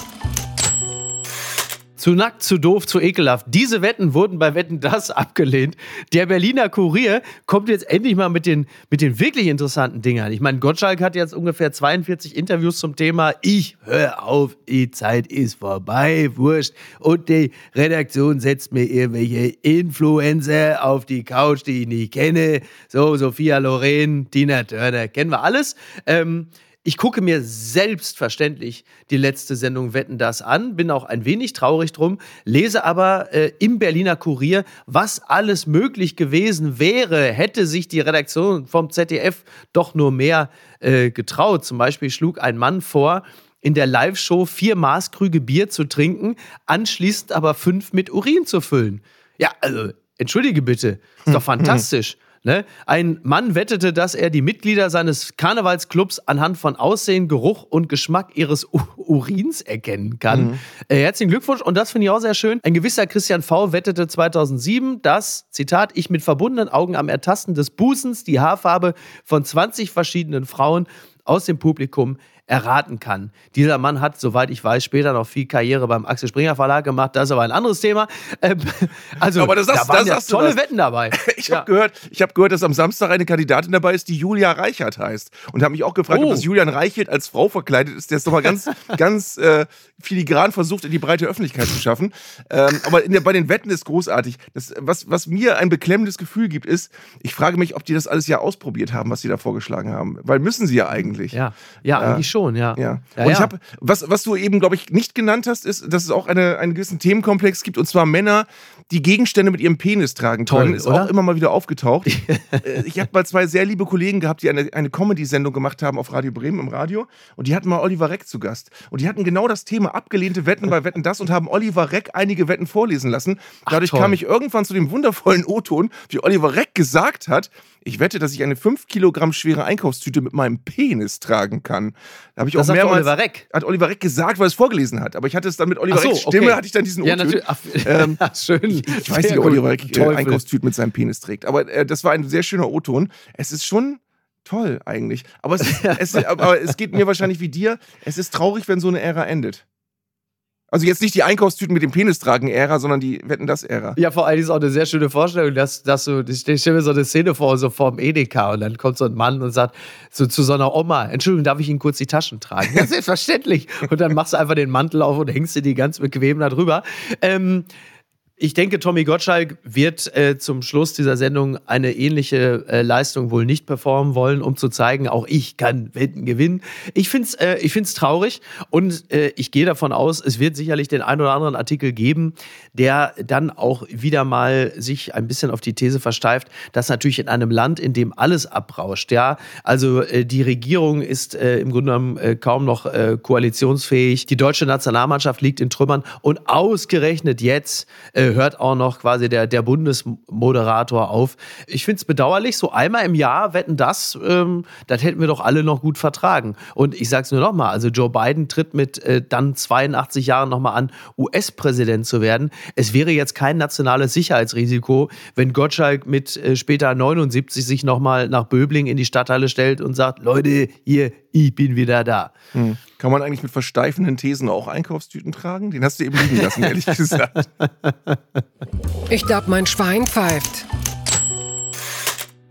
Zu nackt, zu doof, zu ekelhaft. Diese Wetten wurden bei Wetten das abgelehnt. Der Berliner Kurier kommt jetzt endlich mal mit den, mit den wirklich interessanten Dingern. Ich meine, Gottschalk hat jetzt ungefähr 42 Interviews zum Thema Ich hör auf, die Zeit ist vorbei, wurscht. Und die Redaktion setzt mir irgendwelche Influencer auf die Couch, die ich nicht kenne. So, Sophia Loren, Tina Turner, kennen wir alles. Ähm, ich gucke mir selbstverständlich die letzte Sendung Wetten das an, bin auch ein wenig traurig drum, lese aber äh, im Berliner Kurier, was alles möglich gewesen wäre, hätte sich die Redaktion vom ZDF doch nur mehr äh, getraut. Zum Beispiel schlug ein Mann vor, in der Live-Show vier Maßkrüge Bier zu trinken, anschließend aber fünf mit Urin zu füllen. Ja, also, entschuldige bitte, ist doch fantastisch. Ne? Ein Mann wettete, dass er die Mitglieder seines Karnevalsclubs anhand von Aussehen, Geruch und Geschmack ihres U Urins erkennen kann. Mhm. Äh, herzlichen Glückwunsch und das finde ich auch sehr schön. Ein gewisser Christian V. wettete 2007, dass, Zitat, ich mit verbundenen Augen am Ertasten des Busens die Haarfarbe von 20 verschiedenen Frauen aus dem Publikum erraten kann. Dieser Mann hat, soweit ich weiß, später noch viel Karriere beim Axel Springer Verlag gemacht. Das ist aber ein anderes Thema. Ähm, also, aber das, da waren das, ja tolle Wetten dabei. Ich habe ja. gehört, hab gehört, dass am Samstag eine Kandidatin dabei ist, die Julia Reichert heißt. Und habe mich auch gefragt, oh. ob das Julian Reichert als Frau verkleidet ist, der es doch mal ganz, ganz äh, filigran versucht, in die breite Öffentlichkeit zu schaffen. Ähm, aber der, bei den Wetten ist großartig. Das, was, was mir ein beklemmendes Gefühl gibt, ist, ich frage mich, ob die das alles ja ausprobiert haben, was sie da vorgeschlagen haben. Weil müssen sie ja eigentlich. Ja, ja äh, eigentlich schon, ja. Ja. ja und ich habe, was, was du eben, glaube ich, nicht genannt hast, ist, dass es auch eine, einen gewissen Themenkomplex gibt, und zwar Männer, die Gegenstände mit ihrem Penis tragen können. Toll, ist oder? auch immer mal wieder aufgetaucht. Äh, ich habe mal zwei sehr liebe Kollegen gehabt, die eine, eine Comedy-Sendung gemacht haben auf Radio Bremen im Radio. Und die hatten mal Oliver Reck zu Gast. Und die hatten genau das Thema abgelehnte Wetten bei Wetten das und haben Oliver Reck einige Wetten vorlesen lassen. Dadurch Ach, kam ich irgendwann zu dem wundervollen O-Ton, wie Oliver Reck gesagt hat, ich wette, dass ich eine 5 Kilogramm schwere Einkaufstüte mit meinem Penis tragen kann. Da habe ich das auch mehrmals. Oliver Reck. Hat Oliver Reck gesagt, weil er es vorgelesen hat. Aber ich hatte es dann mit Oliver so, Recks Stimme, okay. hatte ich dann diesen Ja, natürlich. Ach, ähm, schön. Ich, ich weiß nicht, ob Oliver Reck äh, Einkaufstüten mit seinem Penis trägt. Aber äh, das war ein sehr schöner O-Ton. Es ist schon toll eigentlich. Aber es, es, aber es geht mir wahrscheinlich wie dir. Es ist traurig, wenn so eine Ära endet. Also jetzt nicht die Einkaufstüten mit dem Penis tragen Ära, sondern die Wetten das Ära. Ja, vor allem ist auch eine sehr schöne Vorstellung, dass, dass du, ich stelle mir so eine Szene vor, so vorm Edeka und dann kommt so ein Mann und sagt so zu so einer Oma, Entschuldigung, darf ich Ihnen kurz die Taschen tragen? Ja, selbstverständlich. Und dann machst du einfach den Mantel auf und hängst dir die ganz bequem da drüber. Ähm, ich denke, Tommy Gottschalk wird äh, zum Schluss dieser Sendung eine ähnliche äh, Leistung wohl nicht performen wollen, um zu zeigen, auch ich kann Wetten gewinnen. Ich finde es äh, find's traurig und äh, ich gehe davon aus, es wird sicherlich den einen oder anderen Artikel geben, der dann auch wieder mal sich ein bisschen auf die These versteift, dass natürlich in einem Land, in dem alles abrauscht, ja, also äh, die Regierung ist äh, im Grunde genommen äh, kaum noch äh, koalitionsfähig, die deutsche Nationalmannschaft liegt in Trümmern und ausgerechnet jetzt äh, hört auch noch quasi der, der Bundesmoderator auf. Ich finde es bedauerlich, so einmal im Jahr wetten das, ähm, das hätten wir doch alle noch gut vertragen. Und ich sage es nur nochmal, also Joe Biden tritt mit äh, dann 82 Jahren nochmal an, US-Präsident zu werden. Es wäre jetzt kein nationales Sicherheitsrisiko, wenn Gottschalk mit äh, später 79 sich nochmal nach Böbling in die Stadthalle stellt und sagt, Leute, hier, ich bin wieder da. Hm. Kann man eigentlich mit versteifenden Thesen auch Einkaufstüten tragen? Den hast du eben liegen lassen, ehrlich gesagt. Ich glaube, mein Schwein pfeift.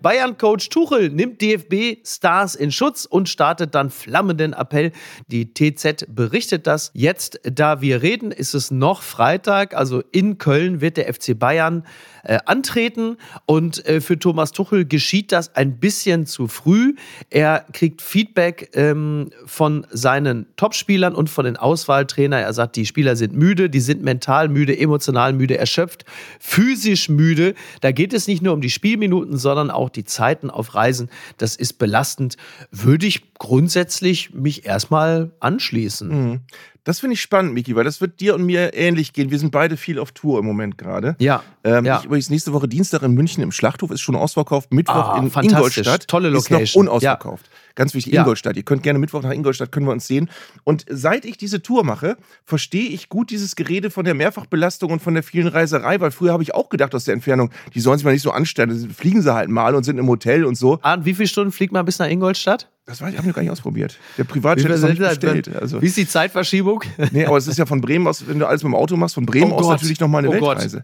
Bayern-Coach Tuchel nimmt DFB-Stars in Schutz und startet dann flammenden Appell. Die TZ berichtet das. Jetzt, da wir reden, ist es noch Freitag. Also in Köln wird der FC Bayern äh, antreten. Und äh, für Thomas Tuchel geschieht das ein bisschen zu früh. Er kriegt Feedback ähm, von seinen Topspielern und von den Auswahltrainern. Er sagt, die Spieler sind müde, die sind mental müde, emotional müde, erschöpft, physisch müde. Da geht es nicht nur um die Spielminuten, sondern auch die Zeiten auf Reisen. Das ist belastend. Würde ich grundsätzlich mich erstmal anschließen. Mhm. Das finde ich spannend, Miki, weil das wird dir und mir ähnlich gehen. Wir sind beide viel auf Tour im Moment gerade. Ja. Ähm, ja. Ich übrigens nächste Woche Dienstag in München im Schlachthof ist schon ausverkauft. Mittwoch Ah, in. Ingolstadt Tolle ist Location. noch unausverkauft. Ganz wichtig, Ja. Ingolstadt. Ihr könnt gerne Mittwoch nach Ingolstadt, können wir uns sehen. Und seit ich diese Tour mache, verstehe ich gut dieses Gerede von der Mehrfachbelastung und von der vielen Reiserei, weil früher habe ich auch gedacht aus der Entfernung, die sollen sich mal nicht so anstellen. Fliegen sie halt mal und sind im Hotel und so. Arndt, wie viele Stunden fliegt man bis nach Ingolstadt? Das weiß ich, habe ich noch gar nicht ausprobiert. Der Privatjet ist noch nicht bestellt. Also, Wie ist die Zeitverschiebung? nee, aber es ist ja von Bremen aus, wenn du alles mit dem Auto machst, von Bremen Oh aus Gott. natürlich nochmal eine Oh Gott. Weltreise.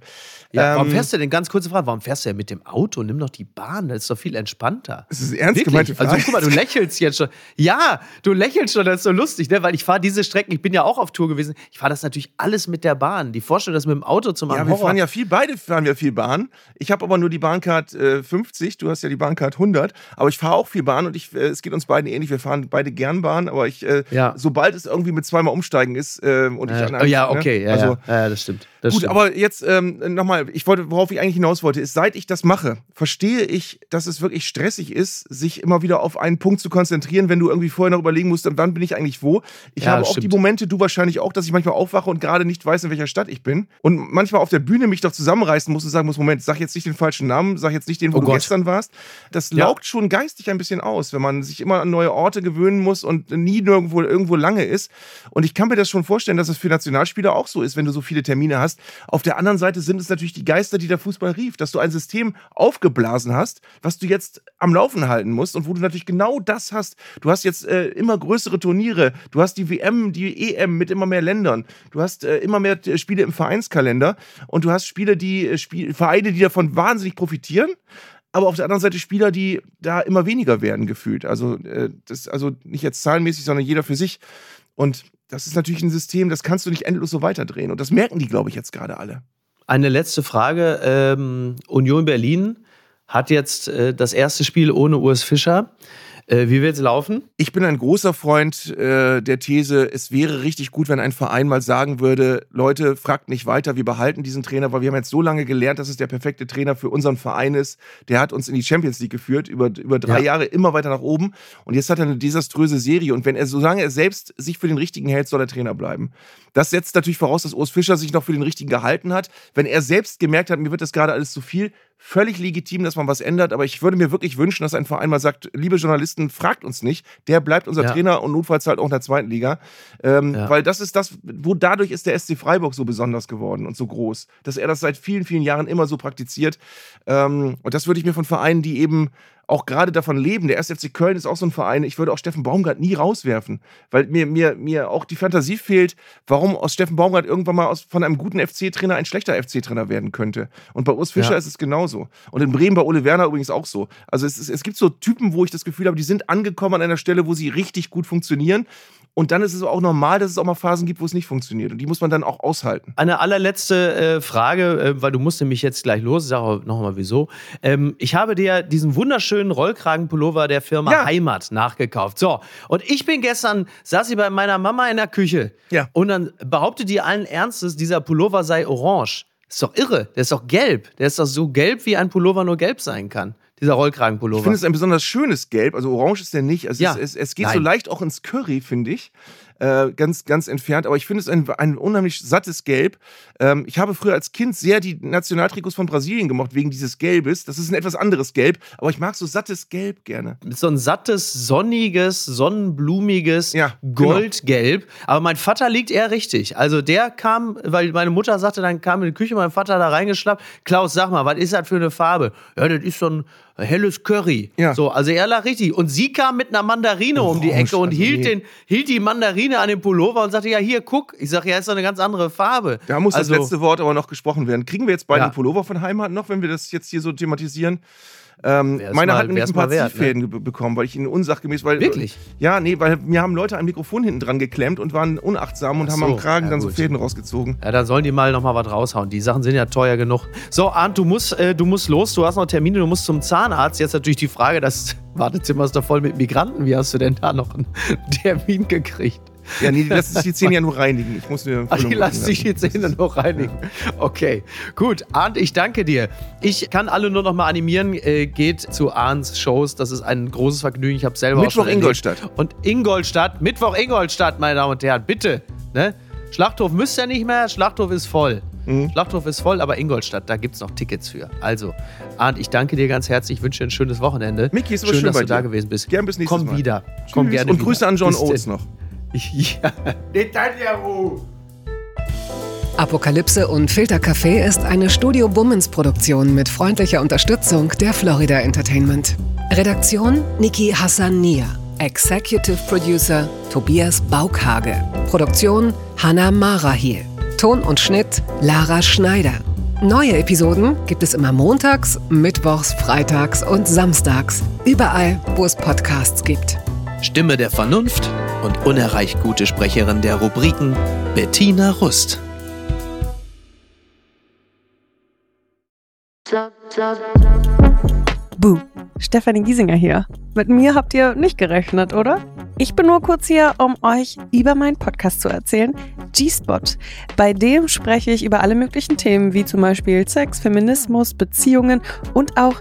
Ja, warum Ähm, fährst du denn, ganz kurze Frage, warum fährst du denn mit dem Auto? Nimm doch die Bahn, das ist doch viel entspannter. Das ist ernst Wirklich? gemeinte Frage. Also guck mal, du lächelst jetzt schon. Ja, du lächelst schon, das ist so lustig, ne? weil ich fahre diese Strecken, ich bin ja auch auf Tour gewesen, ich fahre das natürlich alles mit der Bahn. Die Vorstellung, das mit dem Auto zu machen, Ja, wir Horror. fahren ja viel, beide fahren wir viel Bahn. Ich habe aber nur die Bahncard äh, 50, du hast ja die Bahncard 100, aber ich fahre auch viel Bahn und ich, äh, es geht uns beiden ähnlich. Wir fahren beide gern Bahn, aber ich, äh, Ja. sobald es irgendwie mit zweimal umsteigen ist äh, und ich an ja, einem- ja, ne? okay, ja, also, ja, ja, das stimmt. Das Gut, stimmt. aber jetzt ähm, nochmal, ich wollte, worauf ich eigentlich hinaus wollte, ist, seit ich das mache, verstehe ich, dass es wirklich stressig ist, sich immer wieder auf einen Punkt zu konzentrieren, wenn du irgendwie vorher noch überlegen musst, wann bin ich eigentlich wo. Ich Ja, habe auch die stimmt. Momente, du wahrscheinlich auch, dass ich manchmal aufwache und gerade nicht weiß, in welcher Stadt ich bin. Und manchmal auf der Bühne mich doch zusammenreißen muss und sagen muss, Moment, sag jetzt nicht den falschen Namen, sag jetzt nicht den, wo Oh du Gott. gestern warst. Das Ja. laugt schon geistig ein bisschen aus, wenn man sich immer an neue Orte gewöhnen muss und nie nirgendwo irgendwo lange ist. Und ich kann mir das schon vorstellen, dass es für Nationalspieler auch so ist, wenn du so viele Termine hast. Auf der anderen Seite sind es natürlich die Geister, die der Fußball rief, dass du ein System aufgeblasen hast, was du jetzt am Laufen halten musst und wo du natürlich genau das hast. Du hast jetzt äh, immer größere Turniere, du hast die WM, die EM mit immer mehr Ländern, du hast äh, immer mehr äh, Spiele im Vereinskalender und du hast Spiele, die äh, Spiel, Vereine, die davon wahnsinnig profitieren aber auf der anderen Seite Spieler, die da immer weniger werden gefühlt. Also, äh, das, also nicht jetzt zahlenmäßig, sondern jeder für sich. Und das ist natürlich ein System, das kannst du nicht endlos so weiterdrehen. Und das merken die, glaube ich, jetzt gerade alle. Eine letzte Frage. Ähm, Union Berlin hat jetzt äh, das erste Spiel ohne Urs Fischer. Äh, wie wird es laufen? Ich bin ein großer Freund äh, der These, es wäre richtig gut, wenn ein Verein mal sagen würde, Leute, fragt nicht weiter, wir behalten diesen Trainer, weil wir haben jetzt so lange gelernt, dass es der perfekte Trainer für unseren Verein ist. Der hat uns in die Champions League geführt, über, über drei Ja. Jahre immer weiter nach oben. Und jetzt hat er eine desaströse Serie. Und wenn er, solange er selbst sich für den richtigen hält, soll er Trainer bleiben. Das setzt natürlich voraus, dass Urs Fischer sich noch für den richtigen gehalten hat. Wenn er selbst gemerkt hat, mir wird das gerade alles zu viel, völlig legitim, dass man was ändert. Aber ich würde mir wirklich wünschen, dass ein Verein mal sagt, liebe Journalisten, fragt uns nicht. Der bleibt unser Ja. Trainer und notfalls halt auch in der zweiten Liga. Ähm, Ja. Weil das ist das, wo dadurch ist der SC Freiburg so besonders geworden und so groß, dass er das seit vielen, vielen Jahren immer so praktiziert. Ähm, und das würde ich mir von Vereinen, die eben auch gerade davon leben. Der 1. FC Köln ist auch so ein Verein. Ich würde auch Steffen Baumgart nie rauswerfen, weil mir, mir, mir auch die Fantasie fehlt, warum aus Steffen Baumgart irgendwann mal aus, von einem guten FC-Trainer ein schlechter FC-Trainer werden könnte. Und bei Urs Fischer Ja. ist es genauso. Und in Bremen bei Ole Werner übrigens auch so. Also es, ist, es gibt so Typen, wo ich das Gefühl habe, die sind angekommen an einer Stelle, wo sie richtig gut funktionieren. Und dann ist es auch normal, dass es auch mal Phasen gibt, wo es nicht funktioniert. Und die muss man dann auch aushalten. Eine allerletzte äh, Frage, äh, weil du musst nämlich jetzt gleich los. Ich sage auch nochmal wieso. Ähm, ich habe dir diesen wunderschönen Rollkragenpullover der Firma Ja. Heimat nachgekauft. So, und ich bin gestern, saß ich bei meiner Mama in der Küche. Ja. Und dann behauptet die allen Ernstes, dieser Pullover sei orange. Ist doch irre. Der ist doch gelb. Der ist doch so gelb, wie ein Pullover nur gelb sein kann. Dieser Rollkragenpullover. Ich finde es ein besonders schönes Gelb. Also orange ist der nicht. Also Ja. es, es, es geht Nein. so leicht auch ins Curry, finde ich. Äh, ganz, ganz entfernt. Aber ich finde es ein, ein unheimlich sattes Gelb. Ähm, ich habe früher als Kind sehr die Nationaltrikots von Brasilien gemocht, wegen dieses Gelbes. Das ist ein etwas anderes Gelb, aber ich mag so sattes Gelb gerne. So ein sattes, sonniges, sonnenblumiges ja, genau. Goldgelb. Genau. Aber mein Vater liegt eher richtig. Also der kam, weil meine Mutter sagte, dann kam in die Küche mein Vater da reingeschlappt. Klaus, sag mal, was ist das für eine Farbe? Ja, das ist so ein helles Curry. Ja. So, also er lag richtig. Und sie kam mit einer Mandarine oh, um die Ecke und hielt, den, hielt die Mandarine an den Pullover und sagte, ja, hier, guck. Ich sage, ja, ist doch eine ganz andere Farbe. Da muss also, das letzte Wort aber noch gesprochen werden. Kriegen wir jetzt beide ja. Pullover von Heimat noch, wenn wir das jetzt hier so thematisieren? Ähm, meine mal, hat nämlich ein paar wert, Ziehfäden ne? bekommen, weil ich ihn unsachgemäß, weil wirklich, ja, nee, weil mir haben Leute ein Mikrofon hinten dran geklemmt und waren unachtsam und so, haben am Kragen ja, dann gut. so Fäden rausgezogen. Ja, da sollen die mal noch mal was raushauen. Die Sachen sind ja teuer genug. So, Arndt, du musst, äh, du musst los. Du hast noch Termine. Du musst zum Zahnarzt. Jetzt natürlich die Frage: Das Wartezimmer ist doch voll mit Migranten. Wie hast du denn da noch einen Termin gekriegt? Ja, nee, die lassen sich die Zähne ja nur reinigen. Ich muss mir Ach, die lassen sich die Zähne nur reinigen. Okay, gut. Arndt, ich danke dir. Ich kann alle nur noch mal animieren. Äh, geht zu Arndts Shows. Das ist ein großes Vergnügen. Ich habe selber Mittwoch auch schon Ingolstadt. Und Ingolstadt, Mittwoch Ingolstadt, meine Damen und Herren. Bitte. Ne? Schlachthof müsst ihr nicht mehr. Schlachthof ist voll. Mhm. Schlachthof ist voll, aber Ingolstadt, da gibt es noch Tickets für. Also, Arndt, ich danke dir ganz herzlich. Ich wünsche dir ein schönes Wochenende. Miki, ist schön, schön dass du da gewesen bist. Gern bis nächstes Komm Mal. wieder. Tschüss. Komm gerne Und Grüße wieder. an John Oates noch. Ja. Netanyahu. Apokalypse und Filtercafé ist eine Studio Bummens Produktion mit freundlicher Unterstützung der Florida Entertainment. Redaktion Niki Hassania. Executive Producer Tobias Baukhage. Produktion Hanna Marahiel. Ton und Schnitt Lara Schneider. Neue Episoden gibt es immer montags, mittwochs, freitags und samstags. Überall, wo es Podcasts gibt. Stimme der Vernunft und unerreicht gute Sprecherin der Rubriken Bettina Rust. Buh, Stefanie Giesinger hier. Mit mir habt ihr nicht gerechnet, oder? Ich bin nur kurz hier, um euch über meinen Podcast zu erzählen, G-Spot. Bei dem spreche ich über alle möglichen Themen, wie zum Beispiel Sex, Feminismus, Beziehungen und auch